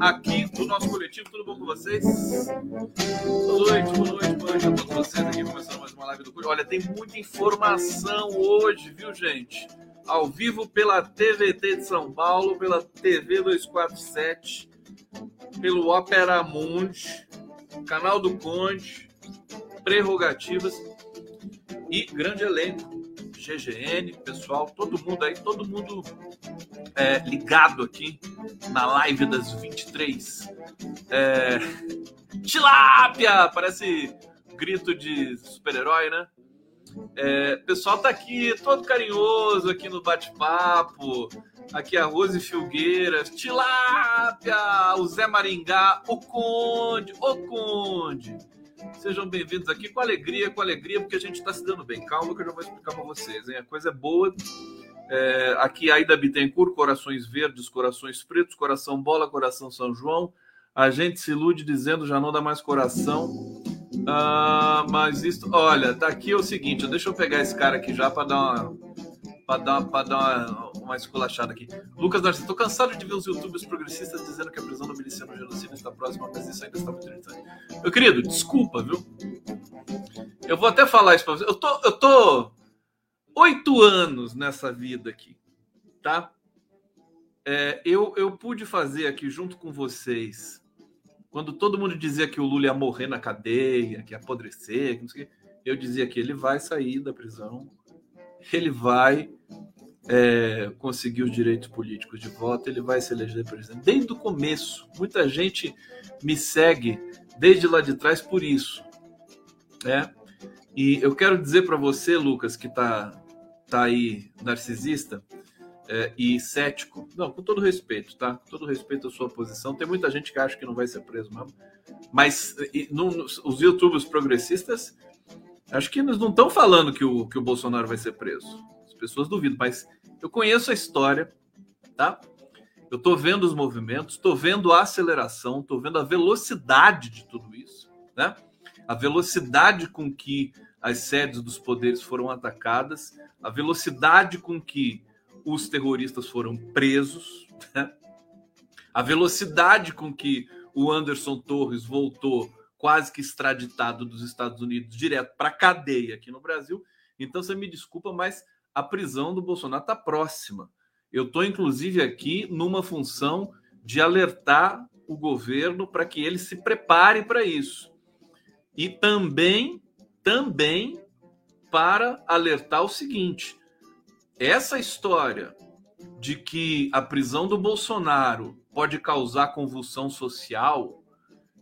Aqui do nosso coletivo, tudo bom com vocês? Boa noite, boa noite, boa noite a todos vocês aqui começando mais uma live do Coletivo. Olha, tem muita informação hoje, viu, gente? Ao vivo pela TVT de São Paulo, pela TV 247, pelo Opera Mundi, canal do Conde, prerrogativas e grande elenco. GGN, pessoal, todo mundo aí, todo mundo é, ligado aqui na live das 23. É, tilápia! Parece grito de super-herói, né? É, pessoal tá aqui todo carinhoso aqui no bate-papo. Aqui a Rose Filgueiras, Tilápia, o Zé Maringá, o Conde, o Conde. Sejam bem-vindos aqui com alegria, com alegria, porque a gente está se dando bem. Calma que eu já vou explicar para vocês, hein? A coisa é boa. É, aqui Aida Bittencourt, corações verdes, corações pretos, coração bola, coração São João. A gente se ilude dizendo já não dá mais coração. Ah, mas isso, olha, daqui é o seguinte, deixa eu pegar esse cara aqui já para dar uma para dar, pra dar uma, uma esculachada aqui. Lucas Narciso, tô cansado de ver os youtubers progressistas dizendo que a prisão do miliciano genocida está próxima, mas isso ainda está muito. Meu querido, desculpa, viu? Eu vou até falar isso para você. Eu tô, eu tô oito anos nessa vida aqui, tá? É, eu, eu pude fazer aqui junto com vocês, quando todo mundo dizia que o Lula ia morrer na cadeia, que ia apodrecer, que não sei o quê, eu dizia que ele vai sair da prisão ele vai é, conseguir os direitos políticos de voto, ele vai se eleger presidente. Desde o começo, muita gente me segue desde lá de trás por isso. Né? E eu quero dizer para você, Lucas, que está tá aí narcisista é, e cético, não, com todo respeito, tá? Com todo respeito à sua posição, tem muita gente que acha que não vai ser preso mesmo, mas e, os youtubers progressistas Acho que eles não estão falando que o, que o Bolsonaro vai ser preso. As pessoas duvidam, mas eu conheço a história, tá? Eu estou vendo os movimentos, estou vendo a aceleração, estou vendo a velocidade de tudo isso, né? A velocidade com que as sedes dos poderes foram atacadas, a velocidade com que os terroristas foram presos, né? a velocidade com que o Anderson Torres voltou quase que extraditado dos Estados Unidos direto para cadeia aqui no Brasil. Então você me desculpa, mas a prisão do Bolsonaro está próxima. Eu estou, inclusive, aqui numa função de alertar o governo para que ele se prepare para isso. E também, também para alertar o seguinte: essa história de que a prisão do Bolsonaro pode causar convulsão social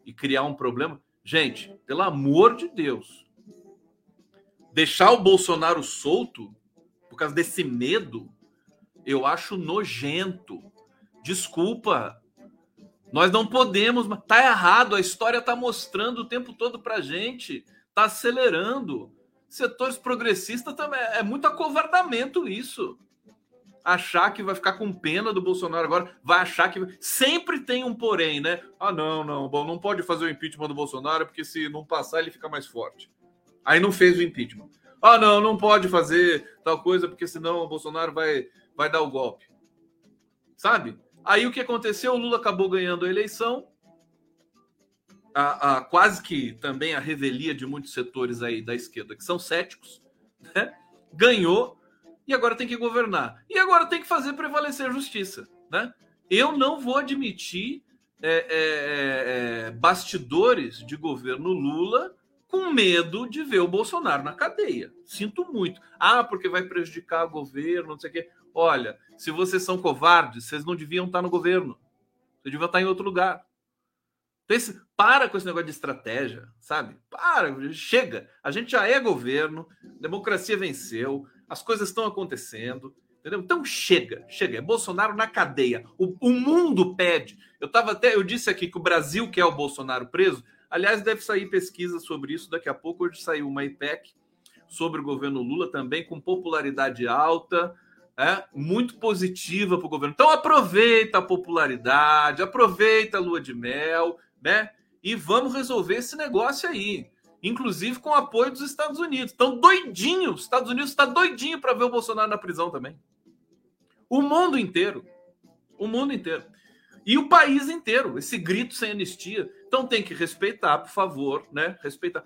e criar um problema, Gente, pelo amor de Deus, deixar o Bolsonaro solto causa desse medo, eu acho nojento. Desculpa. Nós não podemos, tá errado, a história tá mostrando o tempo todo pra gente, tá acelerando. Setores progressistas também é muito acovardamento isso achar que vai ficar com pena do Bolsonaro agora, vai achar que. Sempre tem um porém, né? Ah, não, não, bom, não pode fazer o impeachment do Bolsonaro, porque se não passar, ele fica mais forte. Aí não fez o impeachment. Ah, não, não pode fazer tal coisa, porque senão o Bolsonaro vai, vai dar o golpe. Sabe? Aí o que aconteceu? O Lula acabou ganhando a eleição. A, a, quase que também a revelia de muitos setores aí da esquerda que são céticos, né? ganhou e agora tem que governar. E agora tem que fazer prevalecer a justiça. Né? Eu não vou admitir é, é, é, é, bastidores de governo Lula com medo de ver o Bolsonaro na cadeia. Sinto muito. Ah, porque vai prejudicar o governo, não sei o quê. Olha, se vocês são covardes, vocês não deviam estar no governo. Vocês deviam estar em outro lugar. Então, esse, para com esse negócio de estratégia, sabe? Para, chega. A gente já é governo, democracia venceu, as coisas estão acontecendo, entendeu? Então chega, chega. É Bolsonaro na cadeia. O, o mundo pede. Eu tava até, eu disse aqui que o Brasil quer o Bolsonaro preso. Aliás, deve sair pesquisa sobre isso daqui a pouco. Hoje saiu uma IPEC sobre o governo Lula também com popularidade alta. É, muito positiva para o governo. Então aproveita a popularidade, aproveita a lua de mel, né? e vamos resolver esse negócio aí, inclusive com o apoio dos Estados Unidos. Estão doidinhos, os Estados Unidos está doidinho para ver o Bolsonaro na prisão também. O mundo inteiro, o mundo inteiro. E o país inteiro, esse grito sem anistia. Então tem que respeitar, por favor, né? Respeitar.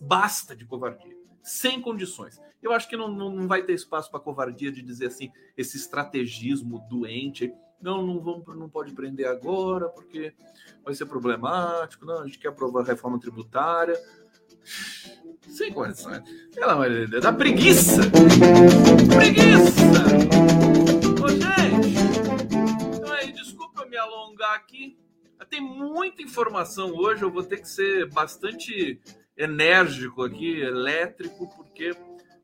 Basta de covardia, sem condições. Eu acho que não, não vai ter espaço para covardia de dizer assim, esse estrategismo doente. Não, não, vamos, não pode prender agora, porque vai ser problemático. Não, a gente quer aprovar a reforma tributária. Sem condições. Pelo amor de Deus, dá preguiça! Preguiça! Tem muita informação hoje, eu vou ter que ser bastante enérgico aqui, elétrico, porque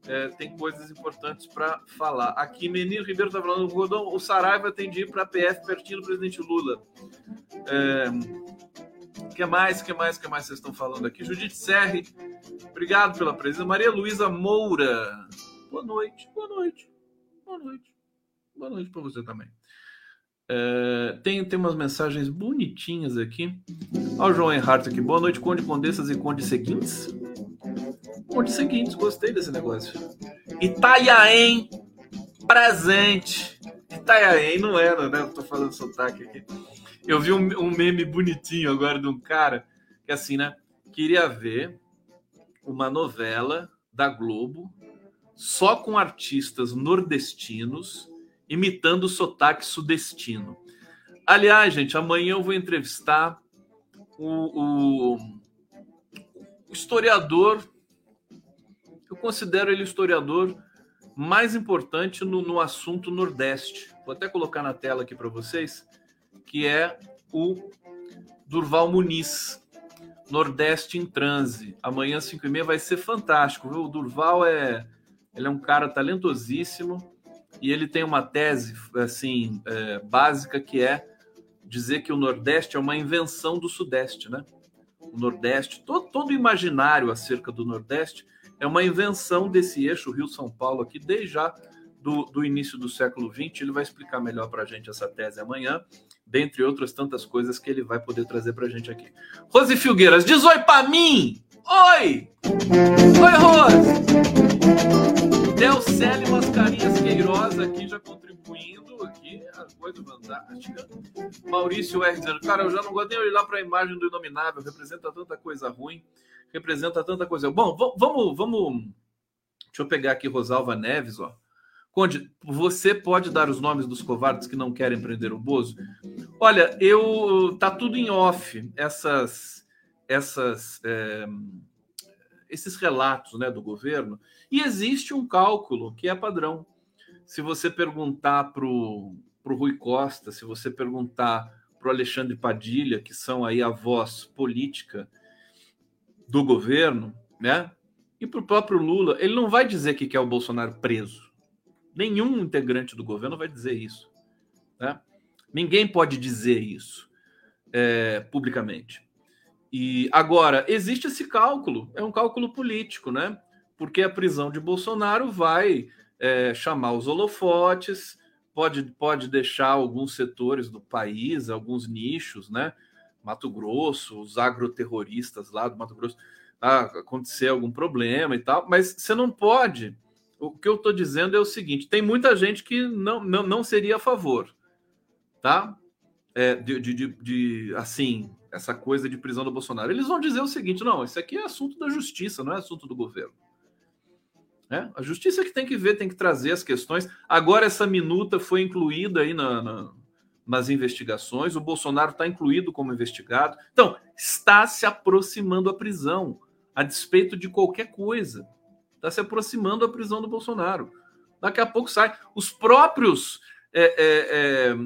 é, tem coisas importantes para falar. Aqui, Menino Ribeiro está falando, Rodão, o Saraiva tem de ir para a PF pertinho do presidente Lula. É, que mais, que mais, que mais vocês estão falando aqui? Judite Serri, obrigado pela presença. Maria Luísa Moura, boa noite, boa noite, boa noite, boa noite para você também. É, tem, tem umas mensagens bonitinhas aqui. Olha o João Enhart aqui. Boa noite, Conde Condessas e Conde Seguintes. Conde Seguintes, gostei desse negócio. Itaiaém presente. Itaiaém não era, né? Eu tô falando sotaque aqui. Eu vi um, um meme bonitinho agora de um cara que assim, né? Queria ver uma novela da Globo só com artistas nordestinos imitando o sotaque sudestino. Aliás, gente, amanhã eu vou entrevistar o, o, o historiador, eu considero ele o historiador mais importante no, no assunto Nordeste. Vou até colocar na tela aqui para vocês, que é o Durval Muniz, Nordeste em Transe. Amanhã, 5 e meia, vai ser fantástico. Viu? O Durval é, ele é um cara talentosíssimo e ele tem uma tese assim é, básica que é dizer que o Nordeste é uma invenção do Sudeste, né? O Nordeste, todo, todo imaginário acerca do Nordeste é uma invenção desse eixo Rio-São Paulo aqui, desde já do, do, início do século XX. Ele vai explicar melhor para a gente essa tese amanhã, dentre outras tantas coisas que ele vai poder trazer para a gente aqui. Rose Filgueiras, diz oi para mim! Oi! Oi, Rose! Delcele Mascarinhas Queiroz aqui já contribuindo aqui, a coisa fantástica. Maurício R dizendo, cara, eu já não gosto nem olhar para a imagem do Inominável, representa tanta coisa ruim, representa tanta coisa. Bom, vamos, vamos. Deixa eu pegar aqui Rosalva Neves, ó. Conde, você pode dar os nomes dos covardes que não querem prender o Bozo? Olha, eu tá tudo em off essas essas é, esses relatos, né, do governo. E existe um cálculo que é padrão. Se você perguntar para o Rui Costa, se você perguntar para o Alexandre Padilha, que são aí a voz política do governo, né? E para o próprio Lula, ele não vai dizer que quer o Bolsonaro preso. Nenhum integrante do governo vai dizer isso. Né? Ninguém pode dizer isso é, publicamente. E agora existe esse cálculo, é um cálculo político, né? Porque a prisão de Bolsonaro vai é, chamar os holofotes, pode, pode deixar alguns setores do país, alguns nichos, né? Mato Grosso, os agroterroristas lá do Mato Grosso, ah, acontecer algum problema e tal, mas você não pode. O que eu estou dizendo é o seguinte: tem muita gente que não, não, não seria a favor, tá? É, de, de, de, de, assim, essa coisa de prisão do Bolsonaro. Eles vão dizer o seguinte: não, isso aqui é assunto da justiça, não é assunto do governo. Né? A justiça que tem que ver, tem que trazer as questões. Agora, essa minuta foi incluída aí na, na, nas investigações, o Bolsonaro está incluído como investigado. Então, está se aproximando a prisão, a despeito de qualquer coisa. Está se aproximando a prisão do Bolsonaro. Daqui a pouco sai. Os próprios é, é, é,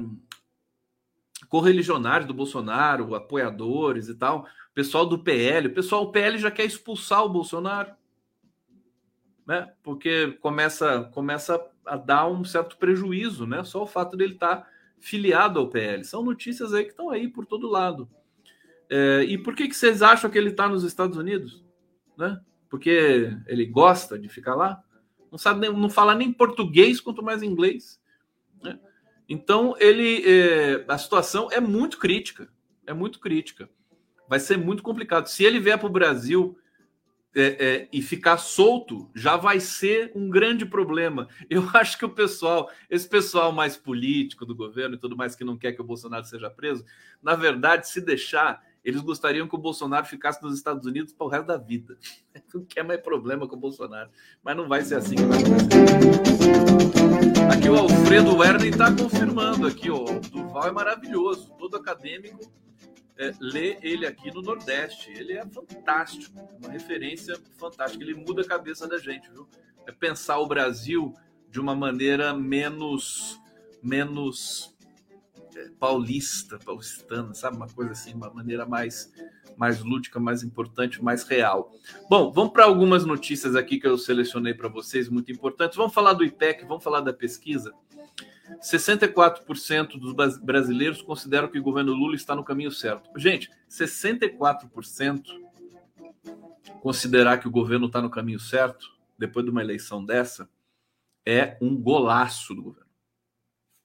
correligionários do Bolsonaro, apoiadores e tal, pessoal do PL, o pessoal do PL já quer expulsar o Bolsonaro né? Porque começa, começa a dar um certo prejuízo, né? Só o fato dele estar tá filiado ao PL. São notícias aí que estão aí por todo lado. É, e por que, que vocês acham que ele está nos Estados Unidos? Né? Porque ele gosta de ficar lá? Não sabe nem, não fala nem português, quanto mais inglês. Né? Então ele, é, a situação é muito crítica, é muito crítica. vai ser muito complicado. Se ele vier para o Brasil é, é, e ficar solto, já vai ser um grande problema. Eu acho que o pessoal, esse pessoal mais político do governo e tudo mais que não quer que o Bolsonaro seja preso, na verdade, se deixar, eles gostariam que o Bolsonaro ficasse nos Estados Unidos para o resto da vida. Não quer mais problema com o Bolsonaro. Mas não vai ser assim que vai acontecer. Aqui o Alfredo Werner está confirmando aqui, ó, o Duval é maravilhoso, todo acadêmico é, ele aqui no Nordeste. Ele é fantástico, uma referência fantástica. Ele muda a cabeça da gente, viu? É pensar o Brasil de uma maneira menos menos é, paulista, paulistana, sabe? Uma coisa assim, uma maneira mais mais lúdica, mais importante, mais real. Bom, vamos para algumas notícias aqui que eu selecionei para vocês, muito importantes. Vamos falar do IPEC, vamos falar da pesquisa. 64% dos brasileiros consideram que o governo Lula está no caminho certo. Gente, 64% considerar que o governo está no caminho certo, depois de uma eleição dessa, é um golaço do governo.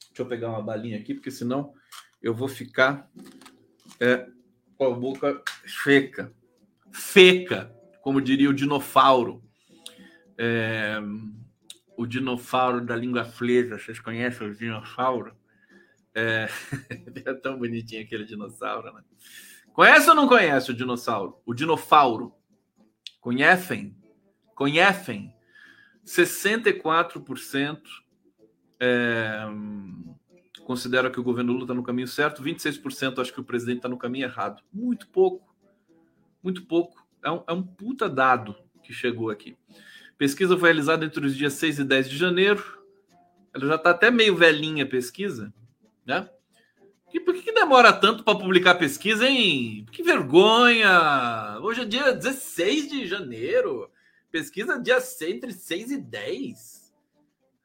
Deixa eu pegar uma balinha aqui, porque senão eu vou ficar é, com a boca seca. Feca, como diria o dinossauro. É, o dinossauro da língua flesa. Vocês conhecem o dinossauro? É... é tão bonitinho aquele dinossauro, né? Conhece ou não conhece o dinossauro? O dinossauro. Conhecem? Conhecem? 64% é, considera que o governo Lula está no caminho certo, 26% acho que o presidente está no caminho errado. Muito pouco. Muito pouco. É um, é um puta dado que chegou aqui. Pesquisa foi realizada entre os dias 6 e 10 de janeiro. Ela já está até meio velhinha a pesquisa, né? E por que, demora tanto para publicar pesquisa, hein? Que vergonha! Hoje é dia 16 de janeiro. Pesquisa dia 6, entre 6 e 10.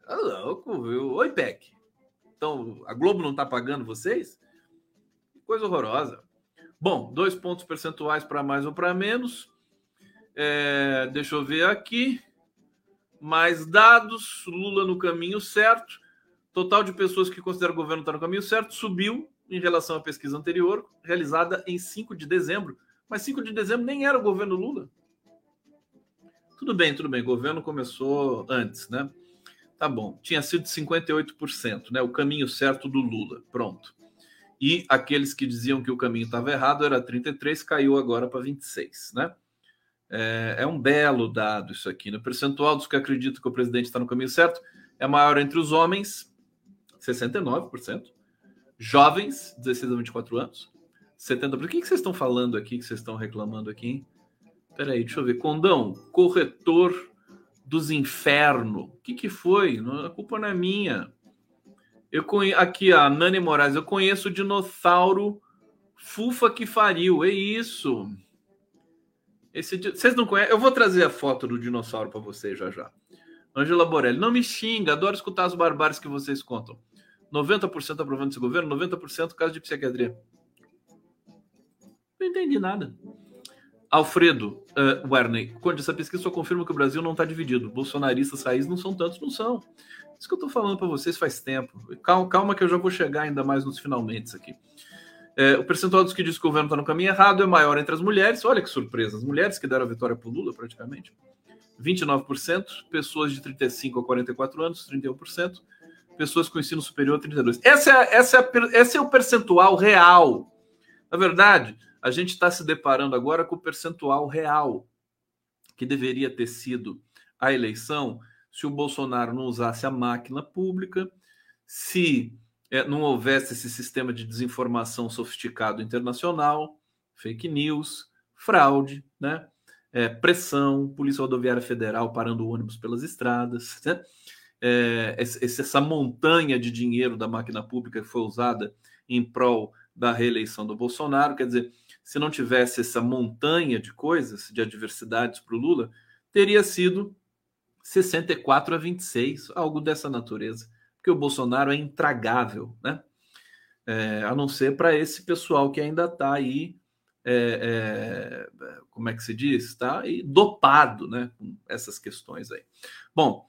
Tá louco, viu? Oi, PEC. Então, a Globo não está pagando vocês? Coisa horrorosa. Bom, dois pontos percentuais para mais ou para menos. É, deixa eu ver aqui mais dados, Lula no caminho certo. Total de pessoas que consideram o governo estar no caminho certo subiu em relação à pesquisa anterior, realizada em 5 de dezembro. Mas 5 de dezembro nem era o governo Lula. Tudo bem, tudo bem. O governo começou antes, né? Tá bom. Tinha sido 58%, né? O caminho certo do Lula. Pronto. E aqueles que diziam que o caminho estava errado era 33, caiu agora para 26, né? É, é, um belo dado isso aqui. No né? percentual dos que acreditam que o presidente está no caminho certo é maior entre os homens, 69%, jovens, 16 a 24 anos, 70%. O que, que vocês estão falando aqui, que vocês estão reclamando aqui? Peraí, deixa eu ver. Condão, corretor dos infernos. O que, que foi? A culpa não é minha. Eu conhe... Aqui, a Nani Moraes, eu conheço o dinossauro Fufa que fariu. É isso. Esse, vocês não conhecem? Eu vou trazer a foto do dinossauro para vocês já já. Angela Borelli, não me xinga, adoro escutar as barbáries que vocês contam. 90% aprovando esse governo, 90% caso de psiquiatria. Não entendi nada. Alfredo uh, Werner, quando essa pesquisa só confirma que o Brasil não está dividido. Bolsonaristas raiz não são tantos, não são. Isso que eu estou falando para vocês faz tempo. Calma, calma, que eu já vou chegar ainda mais nos finalmente aqui. É, o percentual dos que diz que o governo está no caminho errado é maior entre as mulheres. Olha que surpresa, as mulheres que deram a vitória para o Lula, praticamente. 29%, pessoas de 35 a 44 anos, 31%, pessoas com ensino superior, 32%. Essa é, essa é, esse é o percentual real. Na verdade, a gente está se deparando agora com o percentual real que deveria ter sido a eleição se o Bolsonaro não usasse a máquina pública, se não houvesse esse sistema de desinformação sofisticado internacional, fake news, fraude, né? É, pressão, Polícia Rodoviária Federal parando ônibus pelas estradas, né? é, essa montanha de dinheiro da máquina pública que foi usada em prol da reeleição do Bolsonaro, quer dizer, se não tivesse essa montanha de coisas, de adversidades para o Lula, teria sido 64 a 26, algo dessa natureza porque o Bolsonaro é intragável, né? É, a não ser para esse pessoal que ainda está aí, é, é, como é que se diz? Está aí dopado, né? Com essas questões aí. Bom,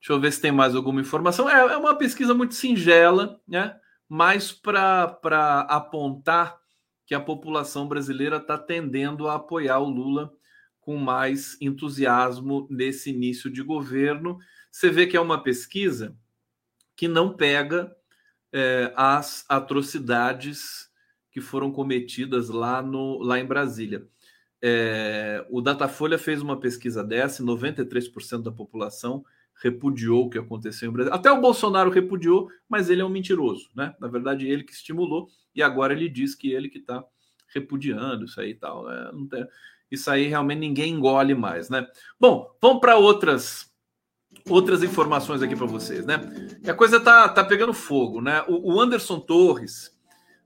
deixa eu ver se tem mais alguma informação. É, é uma pesquisa muito singela, né? Mais para apontar que a população brasileira está tendendo a apoiar o Lula com mais entusiasmo nesse início de governo. Você vê que é uma pesquisa que não pega é, as atrocidades que foram cometidas lá, no, lá em Brasília. É, o Datafolha fez uma pesquisa dessa e 93% da população repudiou o que aconteceu em Brasília. Até o Bolsonaro repudiou, mas ele é um mentiroso, né? Na verdade, ele que estimulou e agora ele diz que ele que está repudiando isso aí e tal. Né? Tem... Isso aí realmente ninguém engole mais, né? Bom, vamos para outras outras informações aqui para vocês, né? E a coisa tá, tá pegando fogo, né? O, o Anderson Torres,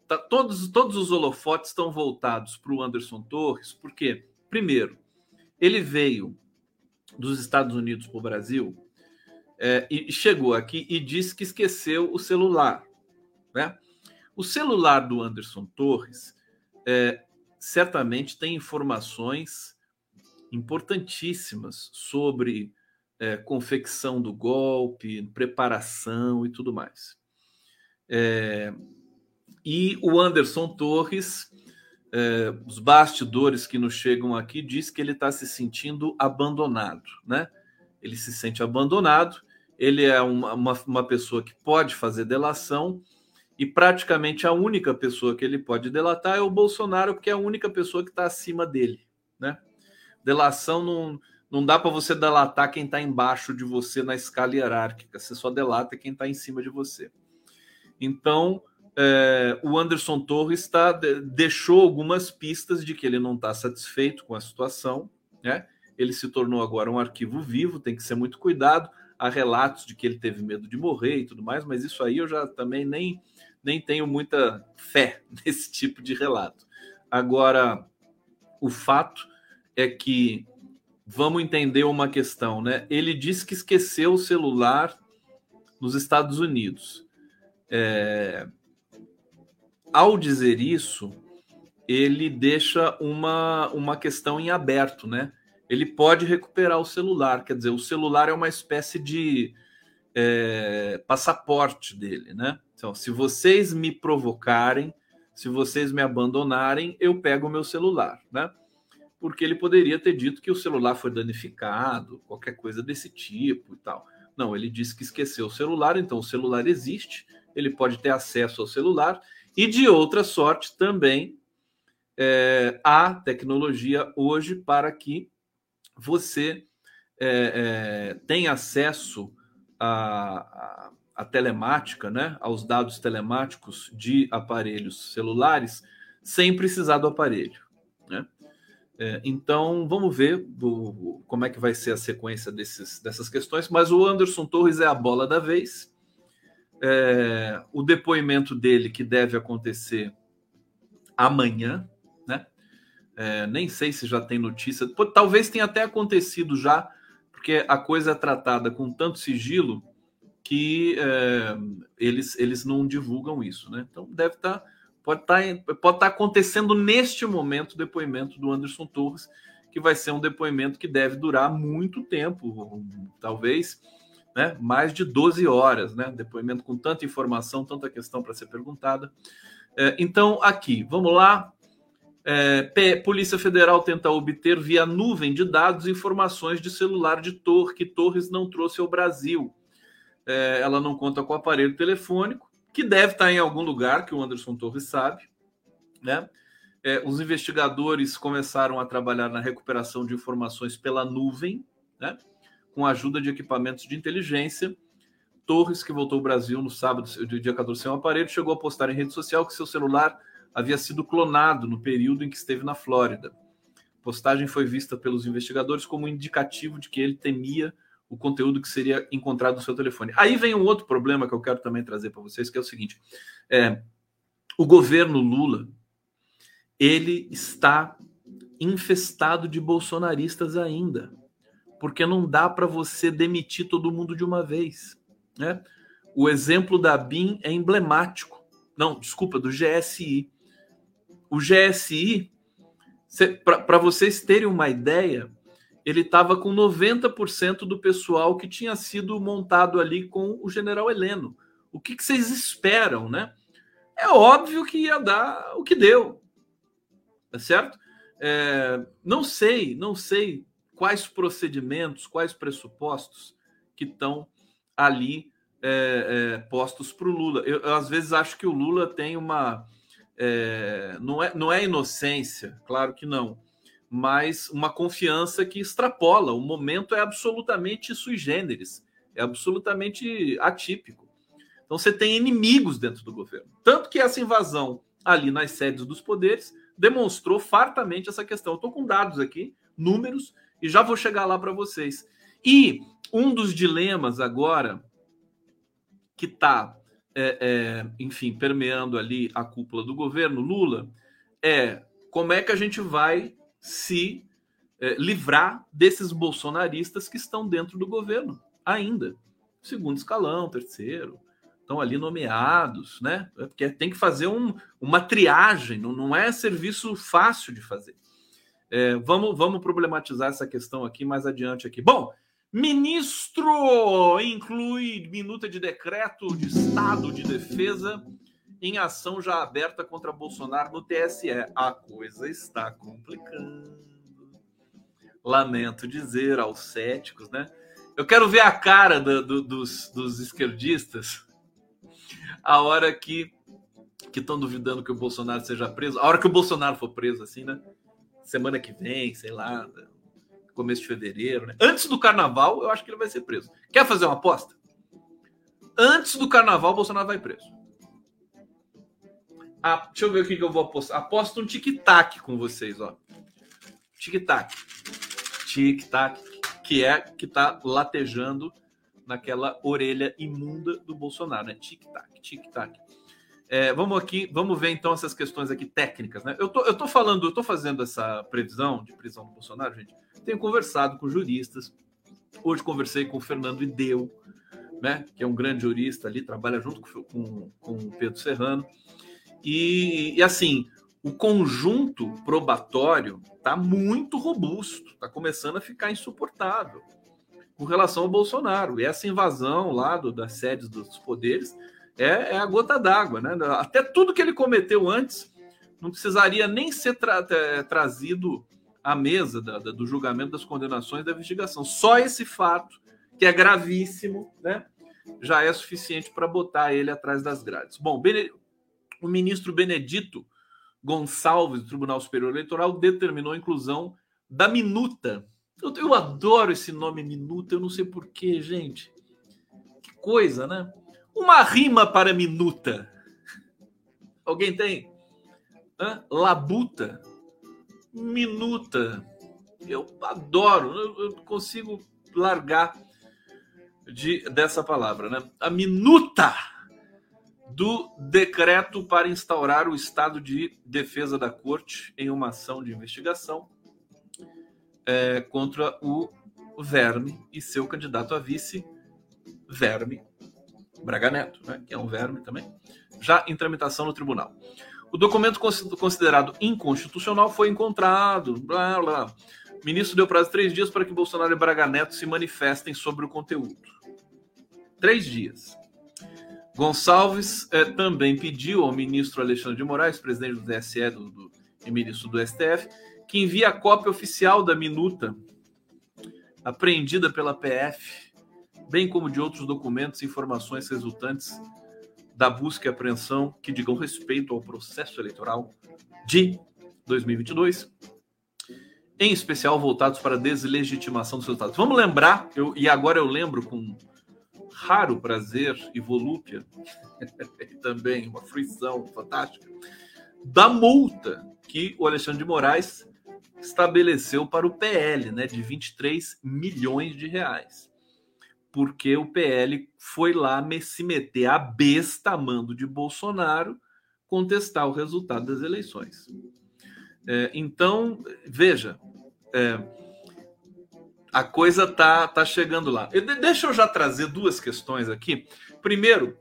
tá, todos, todos os holofotes estão voltados para o Anderson Torres, porque, primeiro, ele veio dos Estados Unidos para o Brasil é, e chegou aqui e disse que esqueceu o celular, né? O celular do Anderson Torres é, certamente tem informações importantíssimas sobre é, confecção do golpe, preparação e tudo mais. É, e o Anderson Torres, é, os bastidores que nos chegam aqui, diz que ele está se sentindo abandonado, né? Ele se sente abandonado, ele é uma, uma, uma pessoa que pode fazer delação, e praticamente a única pessoa que ele pode delatar é o Bolsonaro, porque é a única pessoa que está acima dele, né? Delação não, não dá para você delatar quem está embaixo de você na escala hierárquica, você só delata quem está em cima de você. Então, é, o Anderson Torres tá, deixou algumas pistas de que ele não está satisfeito com a situação, né? Ele se tornou agora um arquivo vivo, tem que ser muito cuidado. Há relatos de que ele teve medo de morrer e tudo mais, mas isso aí eu já também nem nem tenho muita fé nesse tipo de relato. Agora, o fato é que vamos entender uma questão, né? Ele disse que esqueceu o celular nos Estados Unidos. É... Ao dizer isso, ele deixa uma, uma questão em aberto, né? Ele pode recuperar o celular, quer dizer, o celular é uma espécie de é, passaporte dele, né? Então, se vocês me provocarem, se vocês me abandonarem, eu pego o meu celular, né? Porque ele poderia ter dito que o celular foi danificado, qualquer coisa desse tipo e tal. Não, ele disse que esqueceu o celular, então o celular existe, ele pode ter acesso ao celular, e de outra sorte também é, há tecnologia hoje para que você é, é, tenha acesso a, a a telemática, né, aos dados telemáticos de aparelhos celulares, sem precisar do aparelho. Né? É, então, vamos ver como é que vai ser a sequência desses, dessas questões. Mas o Anderson Torres é a bola da vez. É, o depoimento dele, que deve acontecer amanhã, né? É, nem sei se já tem notícia. Talvez tenha até acontecido já, porque a coisa é tratada com tanto sigilo que é, eles, eles não divulgam isso, né? Então deve estar, tá, pode estar, tá, pode estar tá acontecendo neste momento o depoimento do Anderson Torres, que vai ser um depoimento que deve durar muito tempo, talvez né, mais de 12 horas, né? Depoimento com tanta informação, tanta questão para ser perguntada. É, então, aqui, vamos lá. É, Polícia Federal tenta obter via nuvem de dados informações de celular de Torres que Torres não trouxe ao Brasil é, ela não conta com aparelho telefônico, que deve estar em algum lugar, que o Anderson Torres sabe. Né? É, os investigadores começaram a trabalhar na recuperação de informações pela nuvem, né? com a ajuda de equipamentos de inteligência. Torres, que voltou ao Brasil no sábado, dia 14, sem um aparelho, chegou a postar em rede social que seu celular havia sido clonado no período em que esteve na Flórida. A postagem foi vista pelos investigadores como um indicativo de que ele temia o conteúdo que seria encontrado no seu telefone. Aí vem um outro problema que eu quero também trazer para vocês, que é o seguinte: é, o governo Lula ele está infestado de bolsonaristas ainda, porque não dá para você demitir todo mundo de uma vez, né? O exemplo da BIM é emblemático. Não, desculpa, do GSI. O GSI, para vocês terem uma ideia, ele estava com 90% do pessoal que tinha sido montado ali com o general Heleno. O que, que, vocês esperam, né? É óbvio que ia dar o que deu. tá certo? É, não sei, não sei quais procedimentos, quais pressupostos que estão ali é, é, postos para o Lula. Eu, eu, às vezes acho que o Lula tem uma é, não é não é inocência, claro que não, mas uma confiança que extrapola. O momento é absolutamente sui generis, é absolutamente atípico. Então você tem inimigos dentro do governo. Tanto que essa invasão ali nas sedes dos poderes demonstrou fartamente essa questão. Estou com dados aqui, números, e já vou chegar lá para vocês. E um dos dilemas agora que está, é, é, enfim, permeando ali a cúpula do governo Lula é como é que a gente vai se é, livrar desses bolsonaristas que estão dentro do governo ainda. Segundo escalão, terceiro, estão ali nomeados, né? Porque tem que fazer um, uma triagem, não, não é serviço fácil de fazer. É, vamos, vamos problematizar essa questão aqui mais adiante aqui. Bom, ministro inclui minuta de decreto de estado de defesa em ação já aberta contra Bolsonaro no TSE. A coisa está complicando. Lamento dizer aos céticos, né? Eu quero ver a cara do, do, dos, dos esquerdistas a hora que que estão duvidando que o Bolsonaro seja preso, a hora que o Bolsonaro for preso, assim, né? Semana que vem, sei lá, começo de fevereiro, né? Antes do carnaval, eu acho que ele vai ser preso. Quer fazer uma aposta? Antes do carnaval, o Bolsonaro vai preso. Ah, deixa eu ver o que eu vou apostar. Aposto um tic-tac com vocês, ó. Tic-tac. Tic-tac, que é que tá latejando naquela orelha imunda do Bolsonaro, né? Tic-tac, tic-tac. É, vamos aqui, vamos ver então essas questões aqui técnicas, né? Eu tô, eu tô falando, eu tô fazendo essa previsão de prisão do Bolsonaro, gente. Tenho conversado com juristas. Hoje conversei com o Fernando Ideu, né? Que é um grande jurista ali, trabalha junto com, com, com o Pedro Serrano. E, e assim, o conjunto probatório está muito robusto, está começando a ficar insuportável com relação ao Bolsonaro. E essa invasão lá do, das sedes dos poderes é, é a gota d'água, né? Até tudo que ele cometeu antes não precisaria nem ser tra é, trazido à mesa da, da, do julgamento das condenações da investigação. Só esse fato, que é gravíssimo, né? Já é suficiente para botar ele atrás das grades. Bom, o ministro Benedito Gonçalves, do Tribunal Superior Eleitoral, determinou a inclusão da minuta. Eu, eu adoro esse nome minuta, eu não sei porquê, gente. Que coisa, né? Uma rima para minuta. Alguém tem? Hã? Labuta. Minuta. Eu adoro, eu, eu consigo largar de, dessa palavra, né? A minuta do decreto para instaurar o estado de defesa da corte em uma ação de investigação é, contra o Verme e seu candidato a vice, Verme Braga Neto, né, que é um verme também, já em tramitação no tribunal. O documento considerado inconstitucional foi encontrado. Blá, blá. O ministro deu prazo de três dias para que Bolsonaro e Braga Neto se manifestem sobre o conteúdo. Três dias. Gonçalves eh, também pediu ao ministro Alexandre de Moraes, presidente do TSE do, do, e ministro do STF, que envie a cópia oficial da minuta apreendida pela PF, bem como de outros documentos e informações resultantes da busca e apreensão que digam respeito ao processo eleitoral de 2022, em especial voltados para a deslegitimação dos resultados. Vamos lembrar, eu, e agora eu lembro com raro prazer e volúpia, e também uma fruição fantástica, da multa que o Alexandre de Moraes estabeleceu para o PL, né, de 23 milhões de reais. Porque o PL foi lá se meter a besta mando de Bolsonaro contestar o resultado das eleições. É, então, veja, é, a coisa tá, tá chegando lá. Eu, deixa eu já trazer duas questões aqui. Primeiro,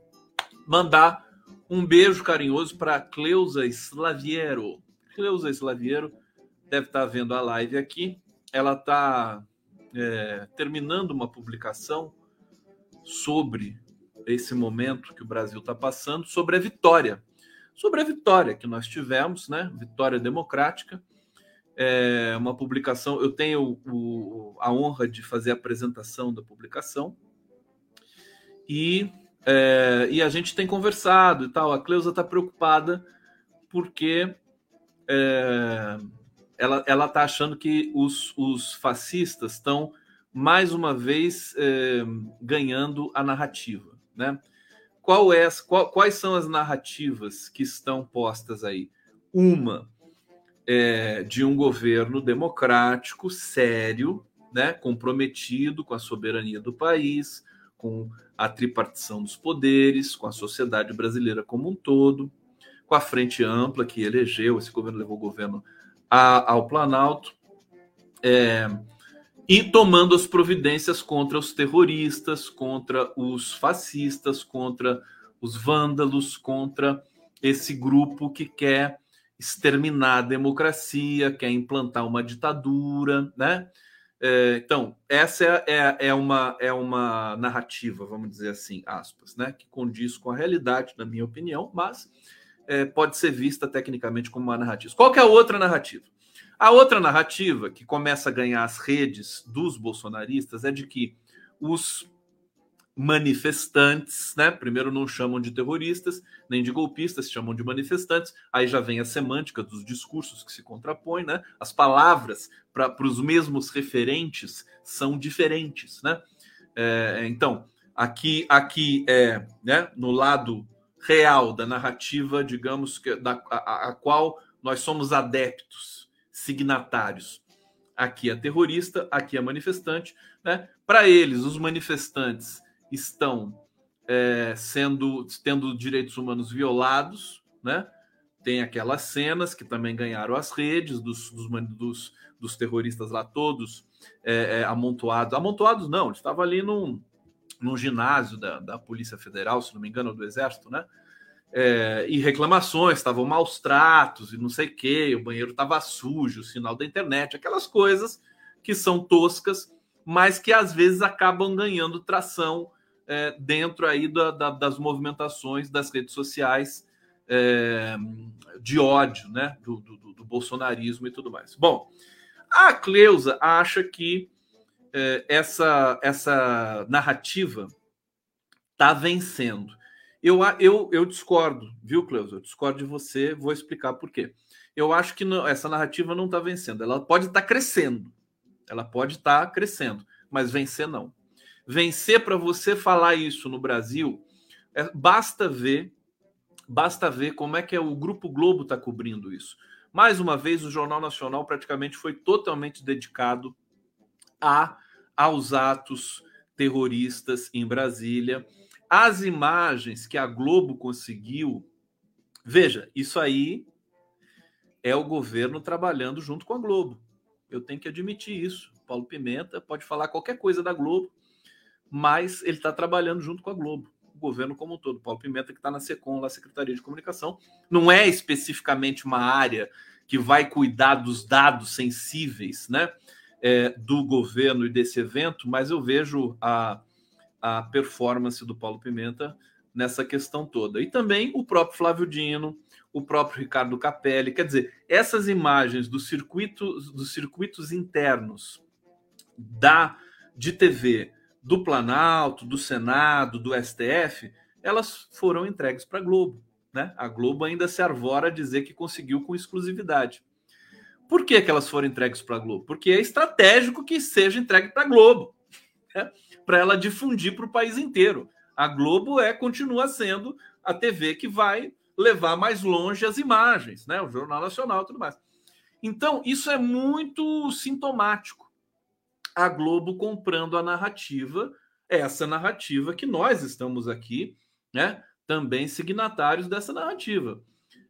mandar um beijo carinhoso para Cleusa Slaviero. Cleusa Slaviero deve estar tá vendo a live aqui. Ela está é, terminando uma publicação sobre esse momento que o Brasil está passando, sobre a vitória, sobre a vitória que nós tivemos, né? Vitória democrática. É uma publicação, eu tenho o, a honra de fazer a apresentação da publicação. E, é, e a gente tem conversado e tal. A Cleusa está preocupada porque é, ela está achando que os, os fascistas estão mais uma vez é, ganhando a narrativa, né? Qual é, qual, quais são as narrativas que estão postas aí? Uma é, de um governo democrático, sério, né, comprometido com a soberania do país, com a tripartição dos poderes, com a sociedade brasileira como um todo, com a frente ampla que elegeu, esse governo levou o governo a, ao Planalto, é, e tomando as providências contra os terroristas, contra os fascistas, contra os vândalos, contra esse grupo que quer exterminar a democracia, quer implantar uma ditadura, né? É, então, essa é, é, é, uma, é uma narrativa, vamos dizer assim, aspas, né? Que condiz com a realidade, na minha opinião, mas é, pode ser vista tecnicamente como uma narrativa. Qual é a outra narrativa? A outra narrativa que começa a ganhar as redes dos bolsonaristas é de que os manifestantes, né? Primeiro não chamam de terroristas, nem de golpistas, chamam de manifestantes. Aí já vem a semântica dos discursos que se contrapõem, né? As palavras para os mesmos referentes são diferentes, né? É, então, aqui, aqui é, né? No lado real da narrativa, digamos que da a, a qual nós somos adeptos signatários. Aqui é terrorista, aqui é manifestante. Né? Para eles, os manifestantes estão é, sendo tendo direitos humanos violados, né? Tem aquelas cenas que também ganharam as redes dos, dos, dos, dos terroristas lá todos é, é, amontoados. Amontoados não, eles estavam ali num, num ginásio da, da Polícia Federal, se não me engano, do Exército, né? é, e reclamações, estavam maus tratos e não sei o que, o banheiro estava sujo, o sinal da internet, aquelas coisas que são toscas, mas que às vezes acabam ganhando tração é, dentro aí da, da, das movimentações das redes sociais é, de ódio, né, do, do, do, bolsonarismo e tudo mais. Bom, a Cleusa acha que é, essa, essa narrativa está vencendo. Eu, eu, eu discordo, viu, Cleusa? Eu discordo de você, vou explicar por quê. Eu acho que não, essa narrativa não está vencendo. Ela pode estar tá crescendo. Ela pode estar tá crescendo, mas vencer não. Vencer para você falar isso no Brasil, é, basta ver, basta ver como é que é, o Grupo Globo está cobrindo isso. Mais uma vez, o Jornal Nacional praticamente foi totalmente dedicado a aos atos terroristas em Brasília as imagens que a Globo conseguiu. Veja, isso aí é o governo trabalhando junto com a Globo. Eu tenho que admitir isso. Paulo Pimenta pode falar qualquer coisa da Globo, mas ele está trabalhando junto com a Globo, o governo como um todo. Paulo Pimenta, que está na SECOM, na Secretaria de Comunicação, não é especificamente uma área que vai cuidar dos dados sensíveis né, é, do governo e desse evento, mas eu vejo a, a performance do Paulo Pimenta nessa questão toda. E também o próprio Flávio Dino, o próprio Ricardo Capelli. Quer dizer, essas imagens dos circuitos, dos circuitos internos da de TV do Planalto, do Senado, do STF, elas foram entregues para a Globo. Né? A Globo ainda se arvora a dizer que conseguiu com exclusividade. Por que, que elas foram entregues para a Globo? Porque é estratégico que seja entregue para a Globo. Né? para ela difundir para o país inteiro. A Globo é continua sendo a TV que vai levar mais longe as imagens, né? O Jornal Nacional e tudo mais. Então, isso é muito sintomático. A Globo comprando a narrativa, essa narrativa que nós estamos aqui, né? Também signatários dessa narrativa.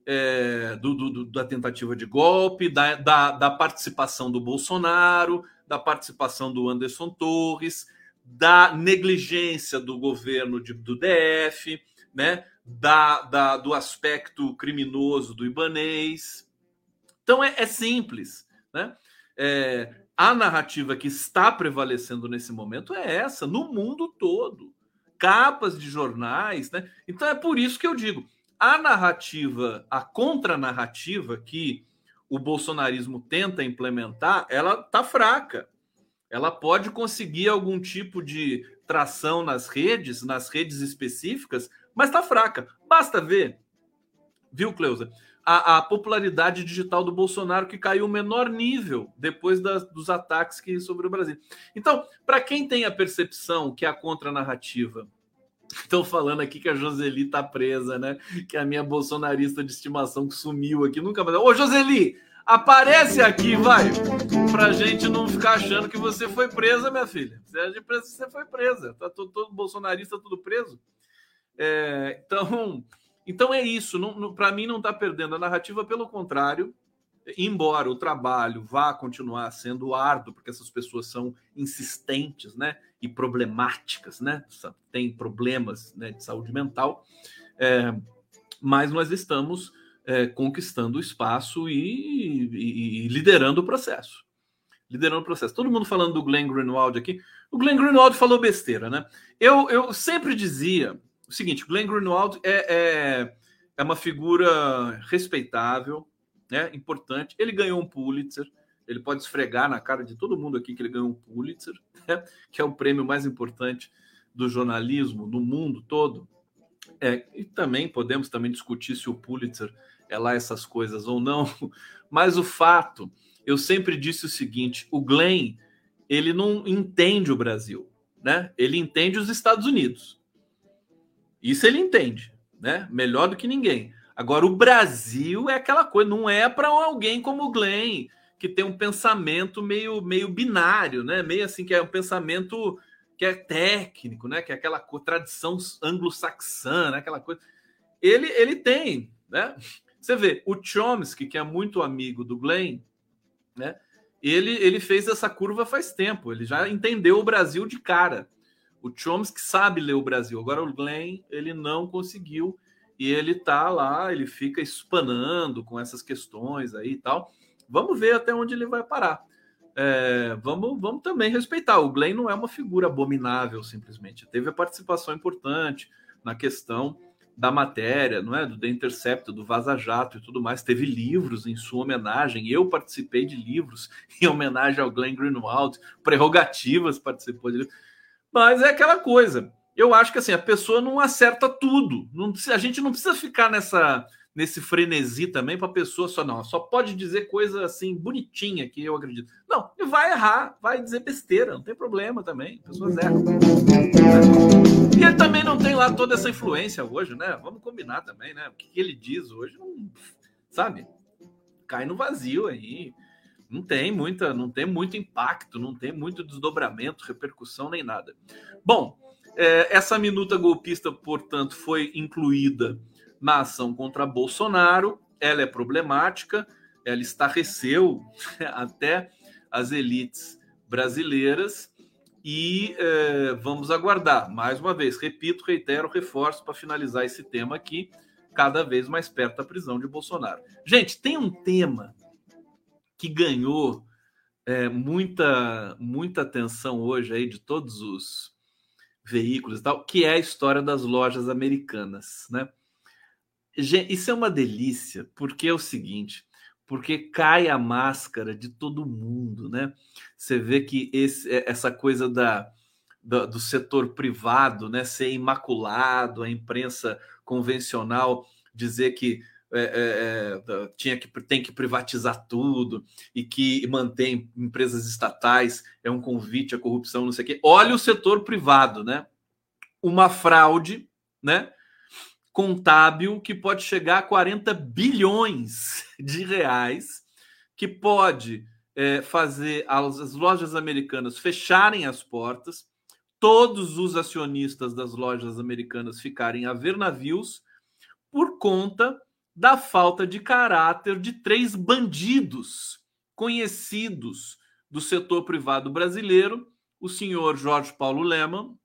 É, do, do, da tentativa de golpe, da, da, da participação do Bolsonaro, da participação do Anderson Torres, da negligência do governo de, do DF, né? Da, da, do aspecto criminoso do Ibanês. Então é, é simples. Né? É, a narrativa que está prevalecendo nesse momento é essa, no mundo todo. Capas de jornais. Né? Então é por isso que eu digo: a narrativa, a contranarrativa que o bolsonarismo tenta implementar, ela tá fraca. Ela pode conseguir algum tipo de tração nas redes, nas redes específicas, mas tá fraca. Basta ver, viu, Cleusa? A, a, popularidade digital do Bolsonaro que caiu o menor nível depois dos ataques que sobre o Brasil. Então, para quem tem a percepção que a contranarrativa Estão falando aqui que a Joseli tá presa, né? Que é a minha bolsonarista de estimação que sumiu aqui, nunca mais. Ô, Joseli, aparece aqui, vai! Pra gente não ficar achando que você foi presa, minha filha. Você é foi presa. Tá todo, todo bolsonarista tudo preso. É, então, então é isso. Para mim não tá perdendo a narrativa, pelo contrário, embora o trabalho vá continuar sendo árduo, porque essas pessoas são insistentes, né, e problemáticas, né, tem problemas né, de saúde mental, é, mas nós estamos é, conquistando o espaço e, e, e, liderando o processo, liderando o processo. Todo mundo falando do Glenn Greenwald aqui. O Glenn Greenwald falou besteira, né? Eu, eu sempre dizia o seguinte: Glenn Greenwald é, é, é uma figura respeitável, né? Importante. Ele ganhou um Pulitzer. Ele pode esfregar na cara de todo mundo aqui que ele ganhou um Pulitzer, né? que é o prêmio mais importante do jornalismo no mundo todo. É, e também podemos também discutir se o Pulitzer é lá essas coisas ou não. Mas o fato, eu sempre disse o seguinte: o Glenn ele não entende o Brasil, né? Ele entende os Estados Unidos. Isso ele entende, né? Melhor do que ninguém. Agora, o Brasil é aquela coisa, não é para alguém como o Glenn, que tem um pensamento meio, meio binário, né? Meio assim, que é um pensamento que é técnico, né? Que é aquela tradição anglo-saxã, né? aquela coisa. Ele, ele tem, né? Você vê, o Chomsky, que é muito amigo do Glenn, né? Ele, ele fez essa curva faz tempo, ele já entendeu o Brasil de cara. O Chomsky sabe ler o Brasil. Agora o Glenn, ele não conseguiu e ele tá lá, ele fica espanando com essas questões aí e tal. Vamos ver até onde ele vai parar. É, vamos, vamos também respeitar. O Glenn não é uma figura abominável, simplesmente. Teve a participação importante na questão da matéria, não é? Do The Intercept, do Vaza Jato e tudo mais. Teve livros em sua homenagem. Eu participei de livros em homenagem ao Glenn Greenwald. Prerrogativas participou de livros. Mas é aquela coisa eu acho que assim, a pessoa não acerta tudo. Não, a gente não precisa ficar nessa nesse frenesi também para a pessoa só não, só pode dizer coisa assim bonitinha que eu acredito. Não, ele vai errar, vai dizer besteira, não tem problema também. Pessoas erram. E ele também não tem lá toda essa influência hoje, né? Vamos combinar também, né? O que ele diz hoje, não, sabe? Cai no vazio aí. Não tem muita, não tem muito impacto, não tem muito desdobramento, repercussão nem nada. Bom, é, essa minuta golpista, portanto, foi incluída na ação contra Bolsonaro. Ela é problemática, ela estarreceu até as elites brasileiras e é, vamos aguardar. Mais uma vez, repito, reitero, reforço para finalizar esse tema aqui, cada vez mais perto da prisão de Bolsonaro. Gente, tem um tema que ganhou é, muita, muita atenção hoje aí de todos os veículos e tal, que é a história das lojas americanas, né? Isso é uma delícia, porque é o seguinte, porque cai a máscara de todo mundo, né? Você vê que esse, é, essa coisa da, do, do setor privado, né, ser imaculado, a imprensa convencional dizer que é, é, é, tinha que tem que privatizar tudo e que manter empresas estatais é um convite à corrupção, não sei o quê. Olha o setor privado, né? Uma fraude, né? Contábil que pode chegar a 40 bilhões de reais, que pode é, fazer as lojas americanas fecharem as portas, todos os acionistas das lojas americanas ficarem a ver navios por conta da falta de caráter de três bandidos conhecidos do setor privado brasileiro: o senhor Jorge Paulo Leman,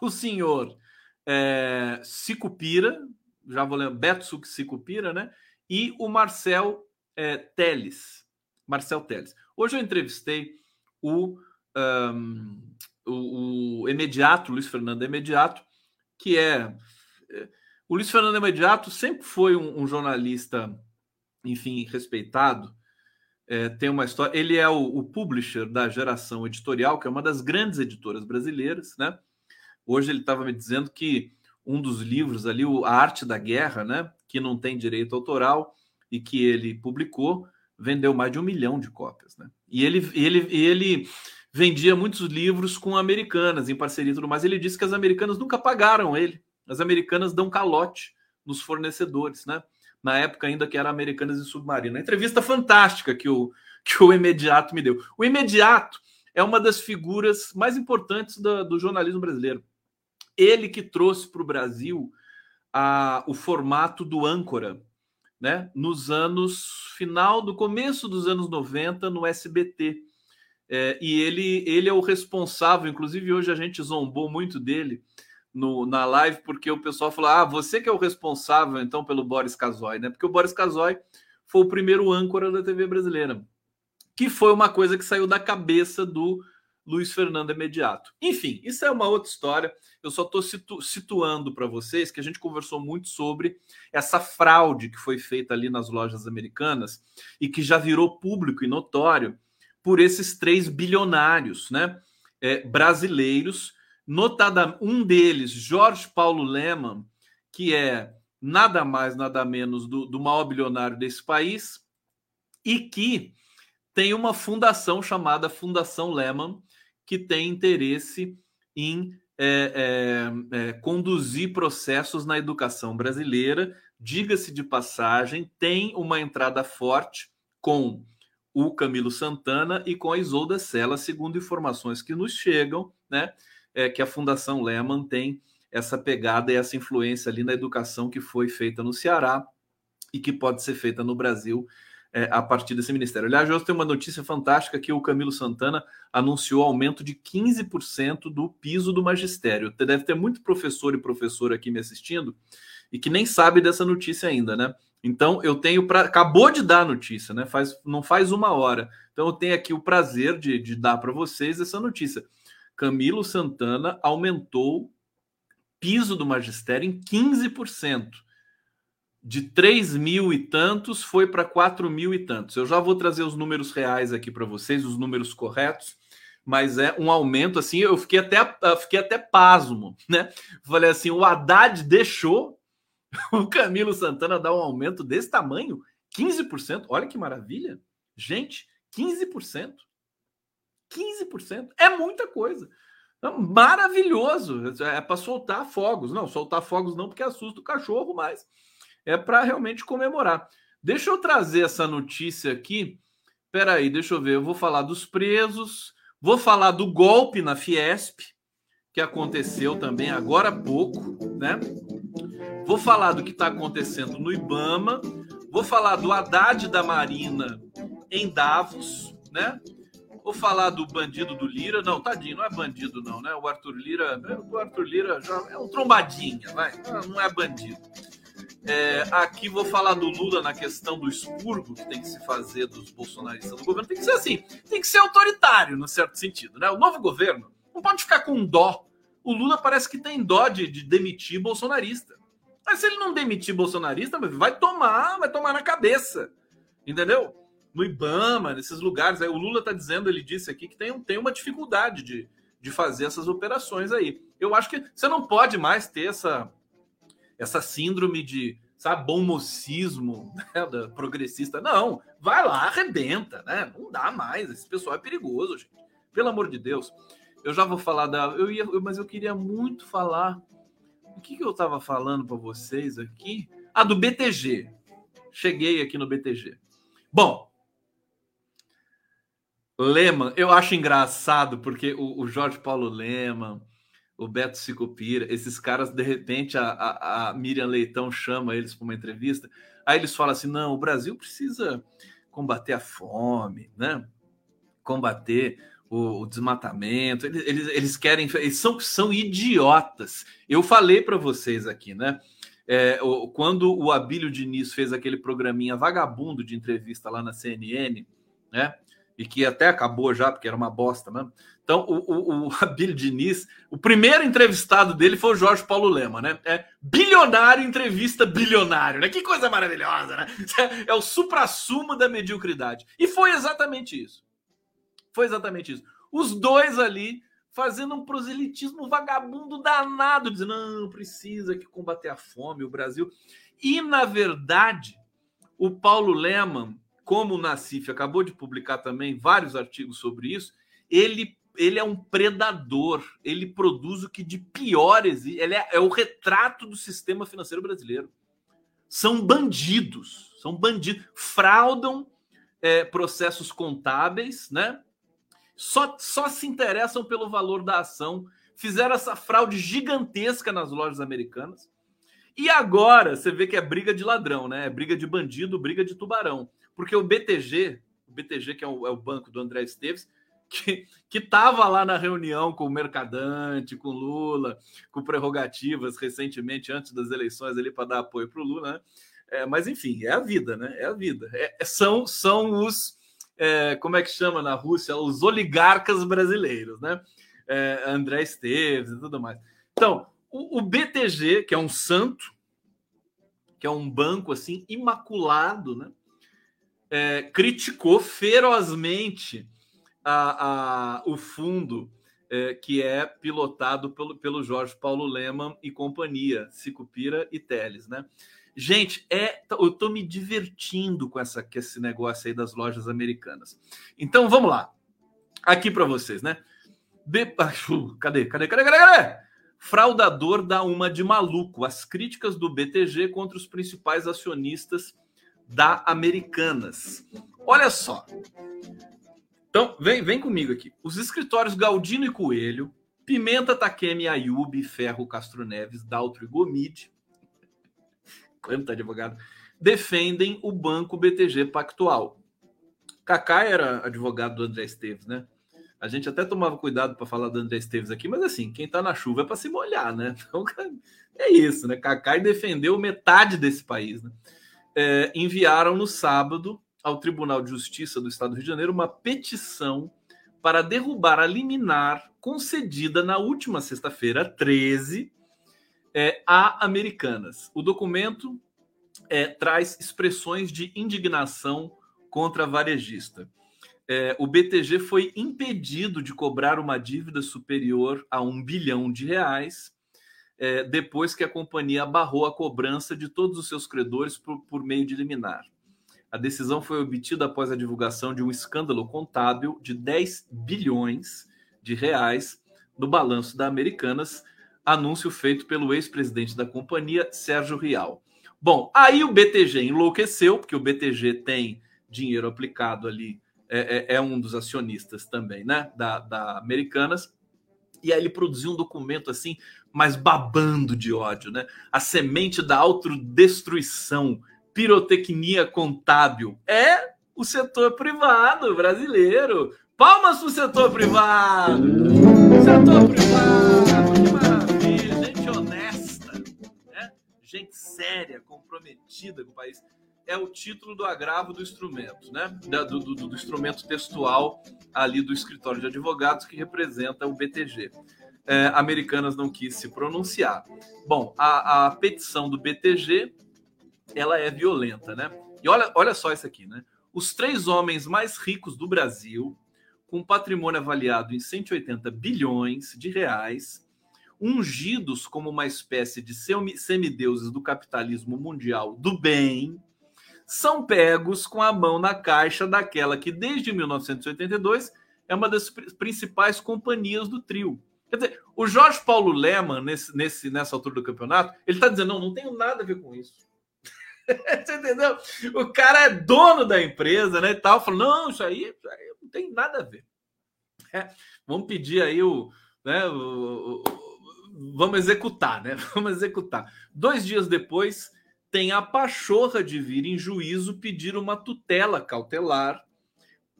o senhor é, Sicupira, já vou lembrar, Beto Sicupira, né? E o Marcel é, Teles. Marcel Teles. Hoje eu entrevistei o, um, o, o Imediato, Luiz Fernando Imediato, que é, é O Luiz Fernando Imediato sempre foi um, um jornalista, enfim, respeitado. É, tem uma história. Ele é o, o, publisher da Geração Editorial, que é uma das grandes editoras brasileiras, né? Hoje ele estava me dizendo que um dos livros ali, o A Arte da Guerra, né? Que não tem direito autoral e que ele publicou, vendeu mais de um milhão de cópias, né? E ele, ele, ele vendia muitos livros com americanas, em parceria e tudo mais. Ele disse que as americanas nunca pagaram ele. As americanas dão calote nos fornecedores, né? Na época ainda que era Americanas e Submarino. entrevista fantástica que o, que o Imediato me deu. O Imediato é uma das figuras mais importantes do, do jornalismo brasileiro. Ele que trouxe para o Brasil a, o formato do âncora, né? Nos anos final do começo dos anos 90 no SBT é, e ele, ele é o responsável, inclusive hoje a gente zombou muito dele no, na live, porque o pessoal falou: ah, você que é o responsável então pelo Boris Casoy, né? Porque o Boris Casoy foi o primeiro âncora da TV brasileira, que foi uma coisa que saiu da cabeça do Luiz Fernando Imediato. Enfim, isso é uma outra história. Eu só estou situ situando para vocês que a gente conversou muito sobre essa fraude que foi feita ali nas lojas americanas e que já virou público e notório por esses três bilionários né, é, brasileiros, notada um deles, Jorge Paulo Leman, que é nada mais, nada menos do, do maior bilionário desse país, e que tem uma fundação chamada Fundação Lehman, que tem interesse em é, é, é, conduzir processos na educação brasileira. Diga-se de passagem, tem uma entrada forte com o Camilo Santana e com a Isolda Sela, segundo informações que nos chegam, né? É que a Fundação Lehman tem essa pegada e essa influência ali na educação que foi feita no Ceará e que pode ser feita no Brasil é, a partir desse ministério. Aliás, hoje tem uma notícia fantástica que o Camilo Santana anunciou aumento de 15% do piso do magistério. Deve ter muito professor e professora aqui me assistindo e que nem sabe dessa notícia ainda, né? Então eu tenho para acabou de dar a notícia, né? Faz não faz uma hora. Então eu tenho aqui o prazer de, de dar para vocês essa notícia. Camilo Santana aumentou piso do magistério em 15%. De 3 mil e tantos foi para 4 mil e tantos. Eu já vou trazer os números reais aqui para vocês, os números corretos, mas é um aumento assim. Eu fiquei até, fiquei até pasmo, né? Falei assim: o Haddad deixou o Camilo Santana dá um aumento desse tamanho, 15%. Olha que maravilha. Gente, 15%. 15%. É muita coisa. Então, maravilhoso. É para soltar fogos. Não, soltar fogos não, porque assusta o cachorro, mas é para realmente comemorar. Deixa eu trazer essa notícia aqui. Peraí, deixa eu ver. Eu vou falar dos presos, vou falar do golpe na Fiesp, que aconteceu também agora há pouco, né? Vou falar do que está acontecendo no Ibama, vou falar do Haddad da Marina em Davos, né? Vou falar do bandido do Lira. Não, tadinho, não é bandido, não, né? O Arthur Lira. O Arthur Lira já é um trombadinha, vai. Não é bandido. É, aqui vou falar do Lula na questão do expurgo que tem que se fazer dos bolsonaristas do governo. Tem que ser assim, tem que ser autoritário, no certo sentido, né? O novo governo não pode ficar com dó. O Lula parece que tem dó de, de demitir bolsonarista. Mas se ele não demitir bolsonarista, vai tomar, vai tomar na cabeça. Entendeu? No Ibama, nesses lugares. Aí, o Lula está dizendo, ele disse aqui, que tem, tem uma dificuldade de, de fazer essas operações aí. Eu acho que você não pode mais ter essa, essa síndrome de, sabe, bom mocismo né, da progressista. Não, vai lá, arrebenta, né? Não dá mais. Esse pessoal é perigoso, gente. Pelo amor de Deus. Eu já vou falar da. Eu ia, mas eu queria muito falar o que, que eu estava falando para vocês aqui? Ah, do BTG. Cheguei aqui no BTG. Bom, Leman, eu acho engraçado porque o, o Jorge Paulo Leman, o Beto Sicupira, esses caras, de repente, a, a, a Miriam Leitão chama eles para uma entrevista, aí eles falam assim: não, o Brasil precisa combater a fome, né? Combater o, o desmatamento, eles, eles, eles, querem, eles são, são idiotas. Eu falei para vocês aqui, né? É, o, quando o Abílio Diniz fez aquele programinha vagabundo de entrevista lá na CNN, né? E que até acabou já, porque era uma bosta, né? Então, o, o, o Diniz, o primeiro entrevistado dele foi o Jorge Paulo Lema, né? É bilionário entrevista bilionário, né? Que coisa maravilhosa, né? É o supra-sumo da mediocridade. E foi exatamente isso. Foi exatamente isso. Os dois ali fazendo um proselitismo vagabundo danado, dizendo, não, precisa que combater a fome, o Brasil. E, na verdade, o Paulo Leman, como o Nassif acabou de publicar também vários artigos sobre isso, ele ele é um predador, ele produz o que de pior existe, ele é, é o retrato do sistema financeiro brasileiro. São bandidos, são bandidos, fraudam é, processos contábeis, né? Só, só se interessam pelo valor da ação, fizeram essa fraude gigantesca nas lojas americanas. E agora você vê que é briga de ladrão, né? É briga de bandido, briga de tubarão. Porque o BTG, o BTG, que é o, é o banco do André Esteves, que estava lá na reunião com o Mercadante, com Lula, com prerrogativas recentemente, antes das eleições, ali para dar apoio para o Lula, né? É, mas enfim, é a vida, né? É a vida. É, é, são, são os. É, como é que chama na Rússia? Os oligarcas brasileiros, né? É, André Esteves e tudo mais. Então, o, o BTG, que é um santo, que é um banco assim imaculado, né? É, criticou ferozmente a, a, o fundo é, que é pilotado pelo, pelo Jorge Paulo Leman e companhia, Sicupira e Teles, né? Gente, é, eu tô me divertindo com, essa, com esse negócio aí das lojas americanas. Então vamos lá. Aqui para vocês, né? De... Cadê? Cadê? Cadê? Cadê? Cadê? Fraudador dá uma de maluco. As críticas do BTG contra os principais acionistas da Americanas. Olha só. Então, vem, vem comigo aqui. Os escritórios Galdino e Coelho, Pimenta, Takemi, Ayub, Ferro, Castro Neves, Daltro e Gomide, quanto advogado, defendem o banco BTG Pactual. Kaká era advogado do André Esteves, né? A gente até tomava cuidado para falar do André Esteves aqui, mas assim, quem tá na chuva é para se molhar, né? Então, é isso, né? Kaká defendeu metade desse país, né? É, enviaram no sábado ao Tribunal de Justiça do Estado do Rio de Janeiro uma petição para derrubar a liminar concedida na última sexta-feira, 13, é, a Americanas. O documento é, traz expressões de indignação contra a varejista. É, o BTG foi impedido de cobrar uma dívida superior a um bilhão de reais é, depois que a companhia barrou a cobrança de todos os seus credores por, por meio de liminar. A decisão foi obtida após a divulgação de um escândalo contábil de 10 bilhões de reais no balanço da Americanas, anúncio feito pelo ex-presidente da companhia, Sérgio Rial. Bom, aí o BTG enlouqueceu, porque o BTG tem dinheiro aplicado ali, é, é, é um dos acionistas também, né, da, da Americanas, e aí ele produziu um documento assim, mas babando de ódio, né? A semente da autodestruição pirotecnia contábil? É o setor privado brasileiro. Palmas para o setor privado! Setor privado, que maravilha! Gente honesta, né? gente séria, comprometida com o país. É o título do agravo do instrumento, né? Do, do, do instrumento textual ali do escritório de advogados que representa o BTG. É, Americanas não quis se pronunciar. Bom, a, a petição do BTG ela é violenta, né? E olha, olha só isso aqui, né? Os três homens mais ricos do Brasil, com patrimônio avaliado em 180 bilhões de reais, ungidos como uma espécie de semideuses do capitalismo mundial do bem, são pegos com a mão na caixa daquela que desde 1982 é uma das principais companhias do trio. Quer dizer, o Jorge Paulo Leman, nesse, nesse, nessa altura do campeonato, ele está dizendo: não, não tenho nada a ver com isso. Você entendeu? O cara é dono da empresa, né? E tal, falou: não, isso aí, isso aí não tem nada a ver. É, vamos pedir aí o, né, o, o, Vamos executar, né? Vamos executar. Dois dias depois, tem a pachorra de vir em juízo pedir uma tutela cautelar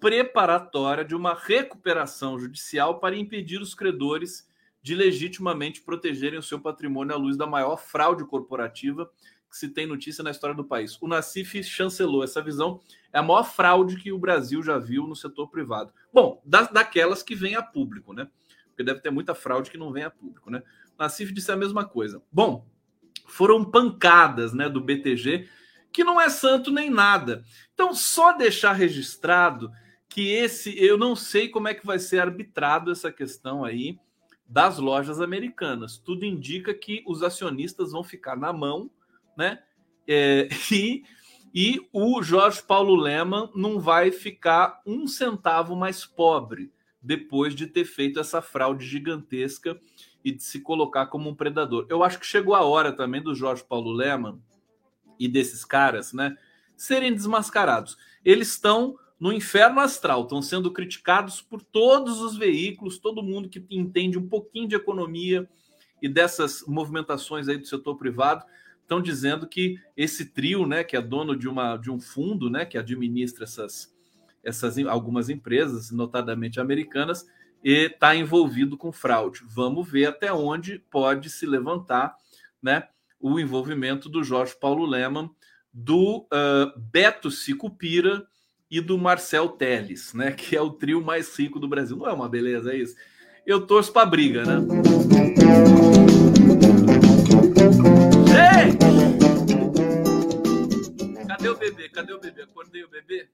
preparatória de uma recuperação judicial para impedir os credores de legitimamente protegerem o seu patrimônio à luz da maior fraude corporativa que se tem notícia na história do país. O Nassif chancelou essa visão. É a maior fraude que o Brasil já viu no setor privado. Bom, das, daquelas que vem a público, né? Porque deve ter muita fraude que não vem a público, né? O Nassif disse a mesma coisa. Bom, foram pancadas, né, do BTG, que não é santo nem nada. Então, só deixar registrado que esse, eu não sei como é que vai ser arbitrado essa questão aí das lojas americanas. Tudo indica que os acionistas vão ficar na mão né? É, e, e o Jorge Paulo Leman não vai ficar um centavo mais pobre depois de ter feito essa fraude gigantesca e de se colocar como um predador. Eu acho que chegou a hora também do Jorge Paulo Leman e desses caras, né, serem desmascarados. Eles estão no inferno astral, estão sendo criticados por todos os veículos, todo mundo que entende um pouquinho de economia e dessas movimentações aí do setor privado estão dizendo que esse trio, né, que é dono de, uma, de um fundo, né, que administra essas, essas algumas empresas, notadamente americanas, e está envolvido com fraude. Vamos ver até onde pode se levantar, né, o envolvimento do Jorge Paulo Leman, do uh, Beto Sicupira e do Marcel Teles, né, que é o trio mais rico do Brasil. Não é uma beleza é isso? Eu torço para briga, né? Cadê o bebê? Cadê o bebê? Acordei o bebê?